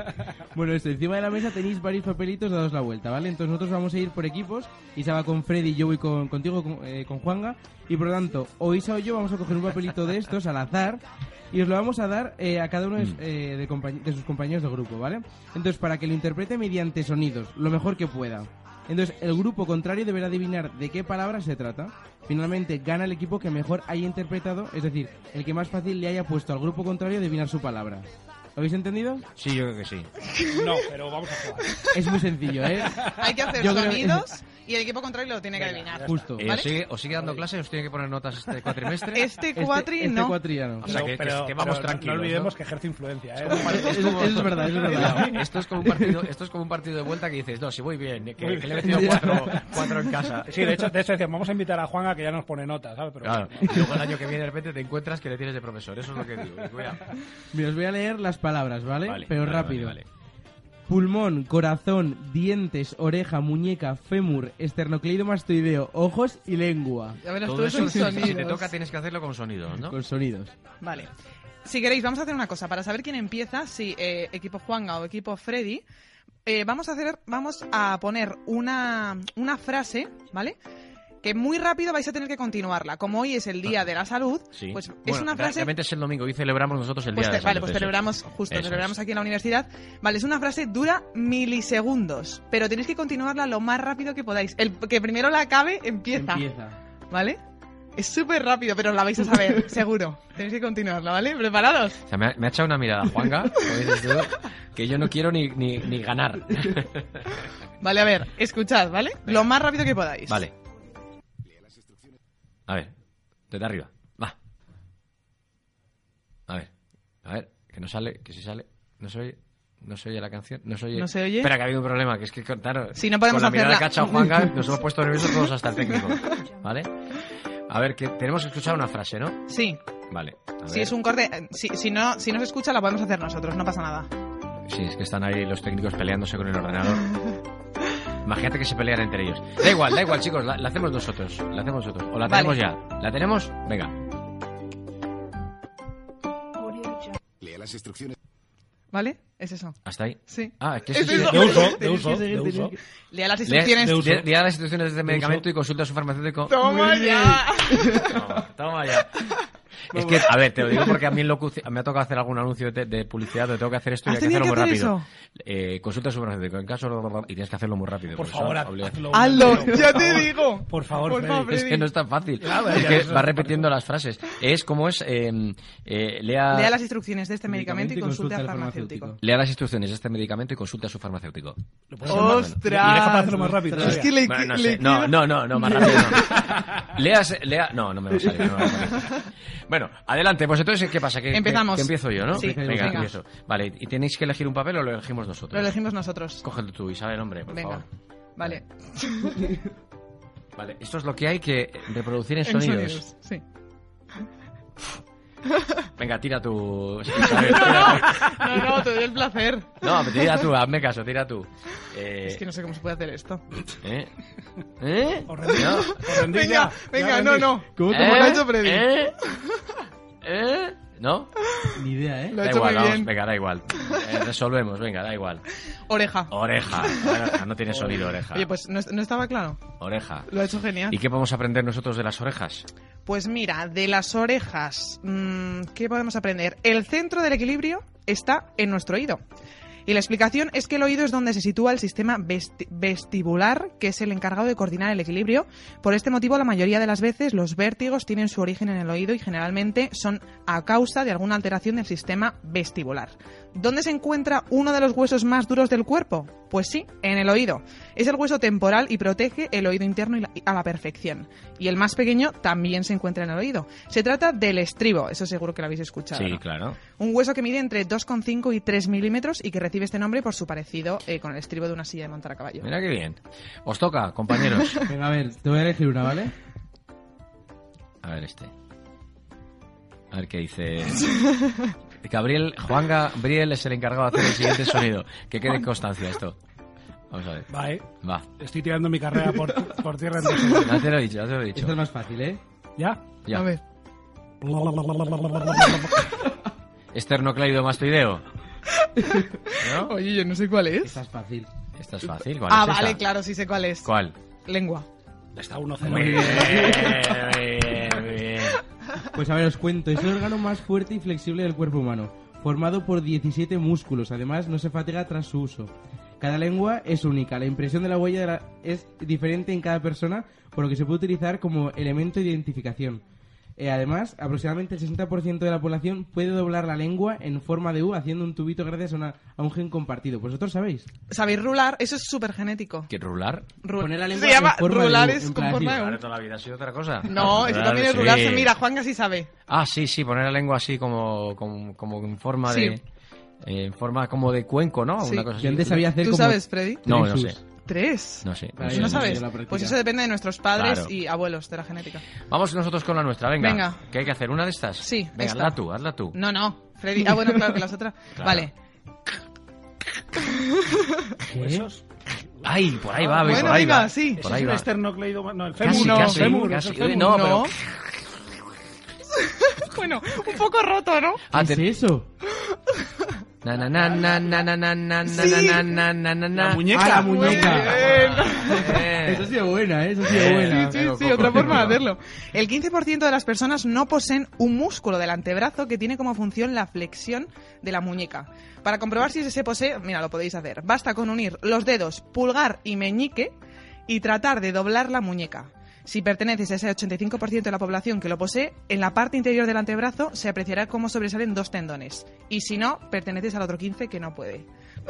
Bueno, esto, encima de la mesa tenéis varios papelitos dados la vuelta, ¿vale? Entonces nosotros vamos a ir por equipos. Isa va con Freddy, yo voy con, contigo, con, eh, con Juanga. Y por lo tanto, o Isa o yo vamos a coger un papelito de estos al azar y os lo vamos a dar eh, a cada uno de, eh, de de sus compañeros de grupo, ¿vale? Entonces, para que lo interprete mediante sonidos, lo mejor que pueda. Entonces, el grupo contrario deberá adivinar de qué palabra se trata. Finalmente, gana el equipo que mejor haya interpretado, es decir, el que más fácil le haya puesto al grupo contrario adivinar su palabra. ¿Lo habéis entendido? Sí, yo creo que sí. No, pero vamos a jugar. Es muy sencillo, ¿eh? Hay que hacer Yo creo- sonidos y el equipo contrario lo tiene que adivinar. Justo. Eh, ¿Vale? ¿os, sigue, os sigue dando clase? ¿Os tiene que poner notas este cuatrimestre? Este cuatri este no. cuatri ya no. O sea, que, que- Pero- que vamos pero tranquilos. No olvidemos ¿no? que ejerce influencia. ¿eh? Es como- Es- es verdad, es verdad. Esto es como un partido, esto es como un partido de vuelta que dices, no, si voy bien, que, le he metido cuatro, cuatro en casa. Sí, de hecho, de hecho decíamos, vamos a invitar a Juanga que ya nos pone notas, ¿sabes? Pero Claro, y luego el año que viene de repente te encuentras que le tienes de profesor, eso es lo que digo. Mira, os voy a leer las palabras, ¿vale? Vale, Pero vale, rápido. vale, vale. Pulmón, corazón, dientes, oreja, muñeca, fémur, esternocleidomastoideo, ojos y lengua. Ya verás, Todo todo eso, son si- si te toca, tienes que hacerlo con sonidos, ¿no? Con sonidos. Vale. Si queréis, vamos a hacer una cosa. Para saber quién empieza, si eh, equipo Juanga o equipo Freddy, eh, vamos a hacer, vamos a poner una, una frase, ¿vale? Que muy rápido vais a tener que continuarla. Como hoy es el día de la salud, Sí. pues es una frase. Realmente es el domingo y celebramos nosotros el Pues día te- de la vale, salud, pues eso. celebramos, justo, Eso celebramos es. aquí en la universidad. Vale, es una frase dura milisegundos, pero tenéis que continuarla lo más rápido que podáis. El que primero la acabe empieza. Empieza. ¿Vale? Es súper rápido, pero la vais a saber, seguro. Tenéis que continuarla, ¿vale? ¿Preparados? O sea, me, ha, me ha echado una mirada Juanga, que yo no quiero ni, ni, ni ganar. Vale, a ver, escuchad, ¿vale? Lo más rápido que podáis. Vale. A ver, desde arriba. Va. A ver, a ver, que no sale, que si sale, no se oye. No se oye la canción, no se oye. ¿No se oye? Espera, que ha habido un problema, que es que, claro, Sí, no podemos con la mirada hacerla. Juanga, nos hemos puesto nerviosos todos hasta el técnico. ¿Vale? A ver, que tenemos que escuchar una frase, ¿no? Sí. Vale. Si es un corte, eh, si, si no, si no se escucha, la podemos hacer nosotros, no pasa nada. Sí, es que están ahí los técnicos peleándose con el ordenador. Imagínate que se pelean entre ellos. Da igual, da igual, chicos, la, la hacemos nosotros. La hacemos nosotros. O la Vale. tenemos ya. ¿La tenemos? Venga. Lea las instrucciones. ¿Vale? Es eso. ¿Hasta ahí? Sí. Ah, que Es eso de uso, de uso, de uso. Lea las Lea- instrucciones. de. Lea- lea las instrucciones de este medicamento y consulta a su farmacéutico. ¡Toma ya! Toma, toma ya. Es que, a ver, te lo digo porque a mí en locuci- me ha tocado hacer algún anuncio de, de publicidad, donde tengo que hacer esto y ¿Has hay que hacerlo muy hacer rápido. Eh, consulta a su farmacéutico. En caso y tienes que hacerlo muy rápido. Por favor, hazlo. Hazlo, Por ya te favor. digo. Por favor, Por Freddy. favor, Es que no es tan fácil. Claro, es que va repitiendo las frases. Es como es. eh, eh, lea, Lea las instrucciones de este medicamento y consulte al farmacéutico. lea las instrucciones de este medicamento y consulte a su farmacéutico. ¡Ostras! Y deja para hacerlo más rápido. Es que le, Bueno, no, le no, no, no, no, más rápido no. Leas, lea, no, no me va a salir. no me va a salir. Bueno, adelante, pues entonces, ¿qué pasa? Que, que- Empezamos. que empiezo yo, ¿no? Sí, venga, venga. empiezo. Vale, ¿y tenéis que elegir un papel o lo elegimos nosotros? Lo elegimos nosotros. Cógelo tú, Isabel, hombre, por Venga. favor. Vale. Vale, esto es lo que hay que reproducir en En sonidos. sonidos, Sí. Venga, tira tú. Isabel, tira No, no, te doy el placer. No, tira tú, hazme caso, tira tú. Eh, Es que no sé cómo se puede hacer esto. ¿Eh? ¿Eh? No. Venga, ya. venga, Ya no, no. ¿Cómo te lo ha hecho Freddy. ¿Eh? ¿Eh? ¿No? Ni idea, ¿eh? Lo Da hecho igual, muy vamos, bien. venga, da igual. Eh, resolvemos, venga, da igual. Oreja. Oreja. Oreja, no tiene sonido, oreja. Oye, pues no, no estaba claro. Oreja. Lo ha hecho genial. ¿Y qué podemos aprender nosotros de las orejas? Pues mira, de las orejas, mm, ¿qué podemos aprender? El centro del equilibrio está en nuestro oído. Y la explicación es que el oído es donde se sitúa el sistema vesti- vestibular, que es el encargado de coordinar el equilibrio. Por este motivo, la mayoría de las veces los vértigos tienen su origen en el oído y generalmente son a causa de alguna alteración del sistema vestibular. ¿Dónde se encuentra uno de los huesos más duros del cuerpo? Pues sí, en el oído. Es el hueso temporal y protege el oído interno a la perfección. Y el más pequeño también se encuentra en el oído. Se trata del estribo, eso seguro que lo habéis escuchado. Sí, ¿no? claro. Un hueso que mide entre 2,5 y 3 milímetros y que recibe este nombre por su parecido eh, con el estribo de una silla de montar a caballo. Mira qué bien. Os toca, compañeros. Venga, a ver, te voy a elegir una, ¿vale? A ver este. A ver qué dice. Gabriel, Juan Gabriel es el encargado de hacer el siguiente sonido. Que quede en constancia esto. Vamos a ver. Va, eh. Va. Estoy tirando mi carrera por, por tierra en. Ya te lo he dicho, ya te lo he Esto dicho. es más fácil, ¿eh? ¿Ya? Ya. A ver. Esternocleidomastoideo. ¿No? Oye, yo no sé cuál es. Esta es fácil. Esta es fácil. ¿Cuál Ah, es esta? vale, claro, sí sé cuál es. ¿Cuál? Lengua. Está uno cero. Muy bien, Pues a ver, os cuento. Es el órgano más fuerte y flexible del cuerpo humano, formado por 17 músculos. Además, no se fatiga tras su uso. Cada lengua es única. La impresión de la huella de la- es diferente en cada persona, por lo que se puede utilizar como elemento de identificación. Eh, además, aproximadamente el 60% de la población puede doblar la lengua en forma de U haciendo un tubito gracias a, una- a un gen compartido. ¿Vosotros sabéis? ¿Sabéis rular? Eso es súper genético. ¿Qué rular? Ru- Poner la lengua Se llama en forma de rular U, es en con plan forma así. de Ahora U. toda la vida ha sido otra cosa. No, eso también es sí. rularse. Mira, Juan sí sabe. Ah, sí, sí, poner la lengua así como, como, como en forma Sí. de... eh, en forma como de cuenco, ¿no? Sí. Una cosa así. Yo antes sabía hacer ¿Tú como sabes, Freddy? No, no sé. ¿Tres? No sé. Sé. ¿No sabes? Pues eso depende de nuestros padres Claro. y abuelos de la genética. Vamos nosotros con la nuestra, venga. Venga. ¿Qué hay que hacer? ¿Una de estas? Sí, Venga, esta. hazla tú, hazla tú. No, no. Freddy. Ah, bueno, claro que las otras. Claro. Vale. ¿Huesos? Ay, por ahí va, Bueno, por ahí venga, va. sí. Por ahí es va. el esternocleidomastoideo. No, el Casi, fémur. no, casi, fémur, casi. el fémur. No, pero- bueno, un poco roto, ¿no? ¿Qué es eso? Na na na na na na na na na na na na na La muñeca. La muñeca. Eso sí es buena, eso sí es buena. Sí, sí, sí, otra forma de hacerlo. El 15% de las personas no poseen un músculo del antebrazo que tiene como función la flexión de la muñeca. Para comprobar si se posee, mira, lo podéis hacer. Basta con unir los dedos pulgar y meñique y tratar de doblar la muñeca. Si perteneces a ese 85% de la población que lo posee, en la parte interior del antebrazo se apreciará cómo sobresalen dos tendones. Y si no, perteneces al otro 15% que no puede.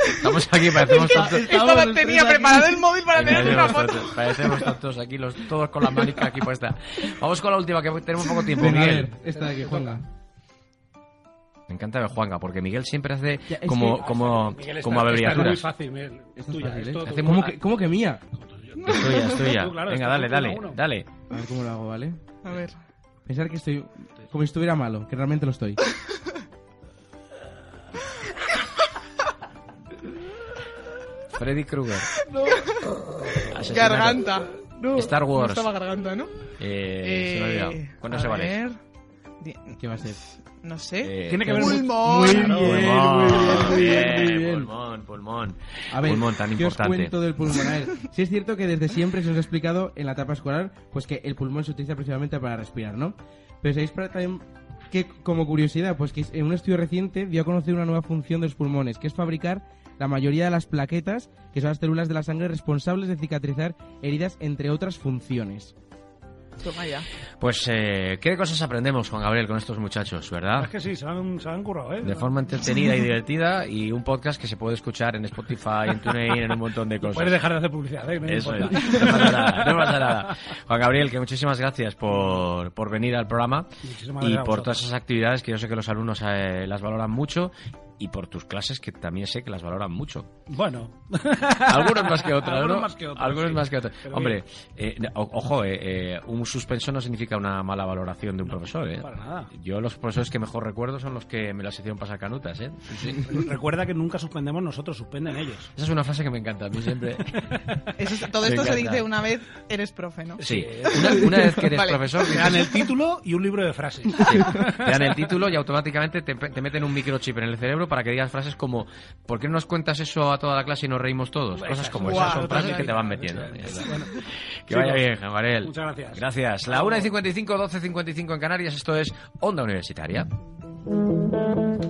Estamos aquí, parecemos tontos. Estaba, tenía preparado el móvil para tener una foto. Parecemos tontos aquí, los, todos con la manica aquí puesta. Vamos con la última, que tenemos poco tiempo. Venga, a Miguel. ver, esta de aquí, Juanga. Me encanta ver Juanga, porque Miguel siempre hace Ya, es como, que- como, como esta es muy abreviaturas. fácil, Miguel. Es es tuya, es ¿eh? ¿Cómo que, cómo que mía? Es tuya, es tuya. Tú, claro, Venga, dale, dale, uno dale. A ver cómo lo hago, ¿vale? A ver. Pensar que estoy como si estuviera malo, que realmente lo estoy. Freddy Krueger. Asesinato. Garganta. No, Star no Wars. estaba garganta, ¿no? Eh, se me ha olvidado. ¿Cuándo a se vale? ¿Qué va a ser? No sé. Eh, Tiene que ver Pulmón. Muy Claro, bien, pulmón, muy bien, muy bien, muy bien, bien. Pulmón, pulmón. A ver, pulmón tan ¿qué os importante. cuento del pulmón? A ver, sí es cierto que desde siempre se os ha explicado en la etapa escolar pues que el pulmón se utiliza principalmente para respirar, ¿no? Pero sabéis para también que como curiosidad, pues que en un estudio reciente dio a conocer una nueva función de los pulmones, que es fabricar la mayoría de las plaquetas, que son las células de la sangre responsables de cicatrizar heridas, entre otras funciones. Toma ya. Pues, eh, ¿qué cosas aprendemos, Juan Gabriel, con estos muchachos, verdad? Es que sí, se han, se han currado, ¿eh? De forma entretenida y divertida y un podcast que se puede escuchar en Spotify, en TuneIn, en un montón de cosas. Puedes dejar de hacer publicidad, ¿eh? No Eso es. No pasa nada, no pasa nada. Juan Gabriel, que muchísimas gracias por, por venir al programa Muchísimas y por todas esas actividades que yo sé que los alumnos eh, las valoran mucho y por tus clases que también sé que las valoran mucho. Bueno. Algunos más que otros, Algunos ¿no? más que otros, Algunos sí. más que otros. Pero Hombre, eh, ojo, eh, eh, un suspenso no significa una mala valoración de un profesor, ¿eh? para nada. Yo los profesores que mejor recuerdo son los que me las hicieron pasar canutas, ¿eh? Sí, sí. Recuerda que nunca suspendemos nosotros, suspenden ellos. Esa es una frase que me encanta a mí siempre. Eso todo Me esto se dice una vez eres profe, ¿no? Sí, una, una vez que eres Vale. profesor, Te dan el título y un libro de frases. Sí. Te dan el título y automáticamente te, te meten un microchip en el cerebro para que digas frases como ¿por qué no nos cuentas eso a toda la clase y nos reímos todos? Cosas como Guau, esas son frases que te van metiendo. Bueno, Que vaya bien, Juan Gabriel. Muchas gracias. Gracias. La 1 y 55, 12 y 55 en Canarias. Esto es Onda Universitaria.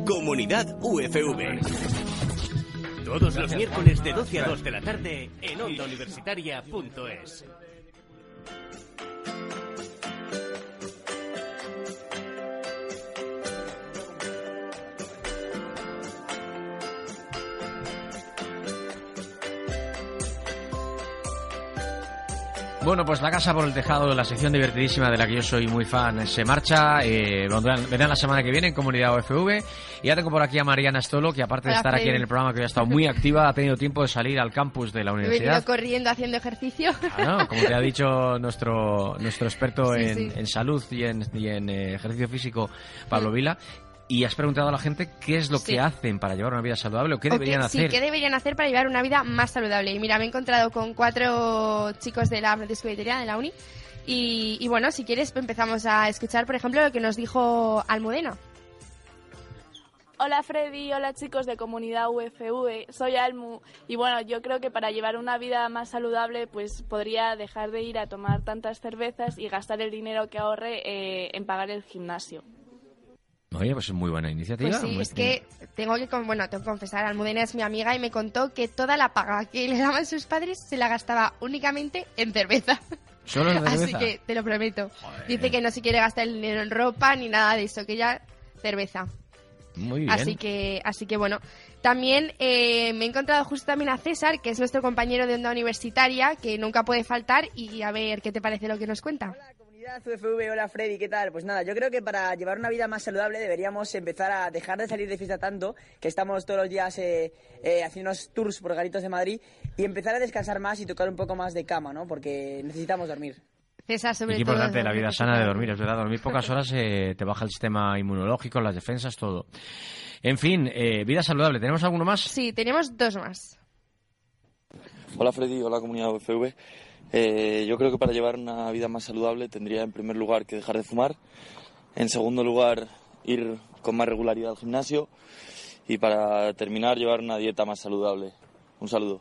Comunidad UFV. Todos los miércoles de 12 a 2 de la tarde en ondauniversitaria.es. Bueno, pues la casa por el tejado, la sección divertidísima de la que yo soy muy fan, se marcha. Eh, vendrán, vendrán la semana que viene en Comunidad OFV. Y ya tengo por aquí a Mariana Stolo, que aparte de estar aquí en el programa que hoy ha estado muy activa, ha tenido tiempo de salir al campus de la He universidad. venido corriendo haciendo ejercicio. Ah, ¿no? Como te ha dicho nuestro, nuestro experto Sí, en, sí. en salud y en, y en, eh, ejercicio físico, Pablo Vila, y has preguntado a la gente qué es lo Sí. que hacen para llevar una vida saludable o qué O deberían hacer. Sí, ¿qué deberían hacer para llevar una vida más saludable? Y mira, me he encontrado con cuatro chicos de la Francisco Vitoria, de la uni. Y, y bueno, si quieres empezamos a escuchar, por ejemplo, lo que nos dijo Almudena. Hola Freddy, hola chicos de comunidad UFV, soy Almu y bueno, yo creo que para llevar una vida más saludable pues podría dejar de ir a tomar tantas cervezas y gastar el dinero que ahorre eh, en pagar el gimnasio. Oye, pues es muy buena iniciativa. Pues sí, es que tengo que, bueno, tengo que confesar, Almudena es mi amiga y me contó que toda la paga que le daban sus padres se la gastaba únicamente en cerveza. ¿Solo en Así cerveza? que te lo prometo. Dice que no se quiere gastar el dinero en ropa ni nada de eso, que ya cerveza. Muy bien. Así que, así que bueno. También eh, me he encontrado justo también a César, que es nuestro compañero de onda universitaria, que nunca puede faltar, y a ver qué te parece lo que nos cuenta. UFV, hola Freddy, ¿qué tal? Pues nada, yo creo que para llevar una vida más saludable deberíamos empezar a dejar de salir de fiesta tanto, que estamos todos los días eh, eh, haciendo unos tours por garitos de Madrid, y empezar a descansar más y tocar un poco más de cama, ¿no? Porque necesitamos dormir. César, sobre Y qué todo. importante la es vida sana de dormir, es verdad. Dormir pocas horas eh, te baja el sistema inmunológico, las defensas, todo. En fin, eh, vida saludable. ¿Tenemos alguno más? Sí, tenemos dos más. Hola Freddy, hola comunidad UFV. Eh, yo creo que para llevar una vida más saludable tendría en primer lugar que dejar de fumar, en segundo lugar ir con más regularidad al gimnasio y para terminar llevar una dieta más saludable. Un saludo.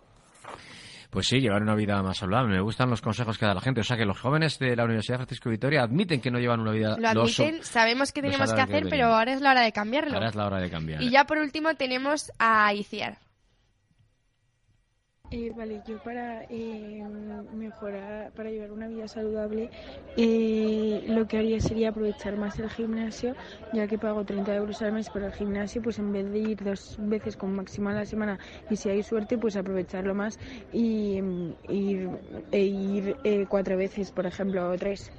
Pues sí, llevar una vida más saludable. Me gustan los consejos que da la gente. O sea que los jóvenes de la Universidad Francisco de Vitoria admiten que no llevan una vida Lo admiten, sabemos que tenemos que saludable hacer, pero ahora es la hora de cambiarlo. Ahora es la hora de cambiar. Y ya por último tenemos a Iciar. Eh, vale, yo para eh, mejorar, para llevar una vida saludable, eh, lo que haría sería aprovechar más el gimnasio, ya que pago 30 euros al mes por el gimnasio, pues en vez de ir dos veces con máximo a la semana y si hay suerte, pues aprovecharlo más y mm, e ir eh, cuatro veces, por ejemplo, o tres.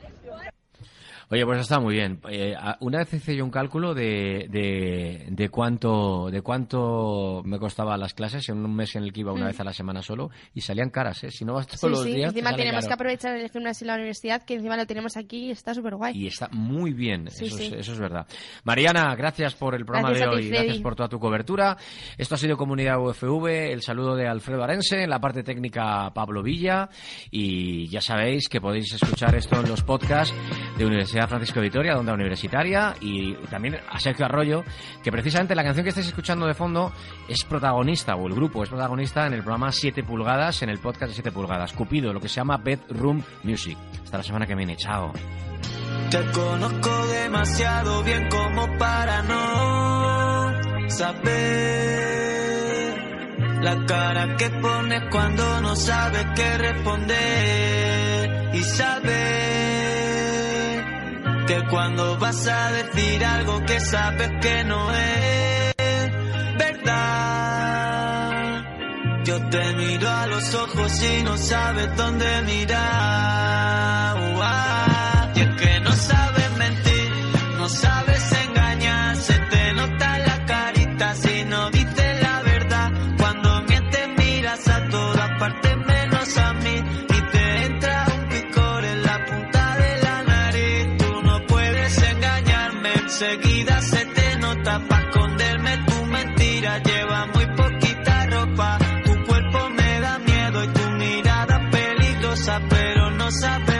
Oye, pues está muy bien. Eh, una vez hice yo un cálculo de, de, de cuánto de cuánto me costaba las clases en un mes en el que iba una Mm. vez a la semana solo y salían caras, ¿eh? Si no vas todos Sí, los sí, días, encima tenemos caro. que aprovechar el gimnasio en la universidad, que encima lo tenemos aquí y está súper guay. Y está muy bien, Sí, eso. Es, eso es verdad. Mariana, gracias por el programa Gracias de ti, hoy, Freddy. gracias por toda tu cobertura. Esto ha sido Comunidad UFV, el saludo de Alfredo Arense, en la parte técnica Pablo Villa, y ya sabéis que podéis escuchar esto en los podcasts de Universidad Francisco de Vitoria, Onda Universitaria, y también a Sergio Arroyo, que precisamente la canción que estáis escuchando de fondo es protagonista, o el grupo es protagonista en el programa 7 pulgadas, en el podcast de 7 pulgadas, Cupido, lo que se llama Bedroom Music. Hasta la semana que viene, chao. Te conozco demasiado bien como para no saber la cara que pones cuando no sabes qué responder y saber que cuando vas a decir algo que sabes que no es verdad. Yo te miro a los ojos y no sabes dónde mirar. Pero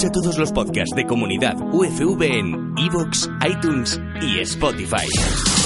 Escucha todos los podcasts de Comunidad UFV en iVoox, iTunes y Spotify.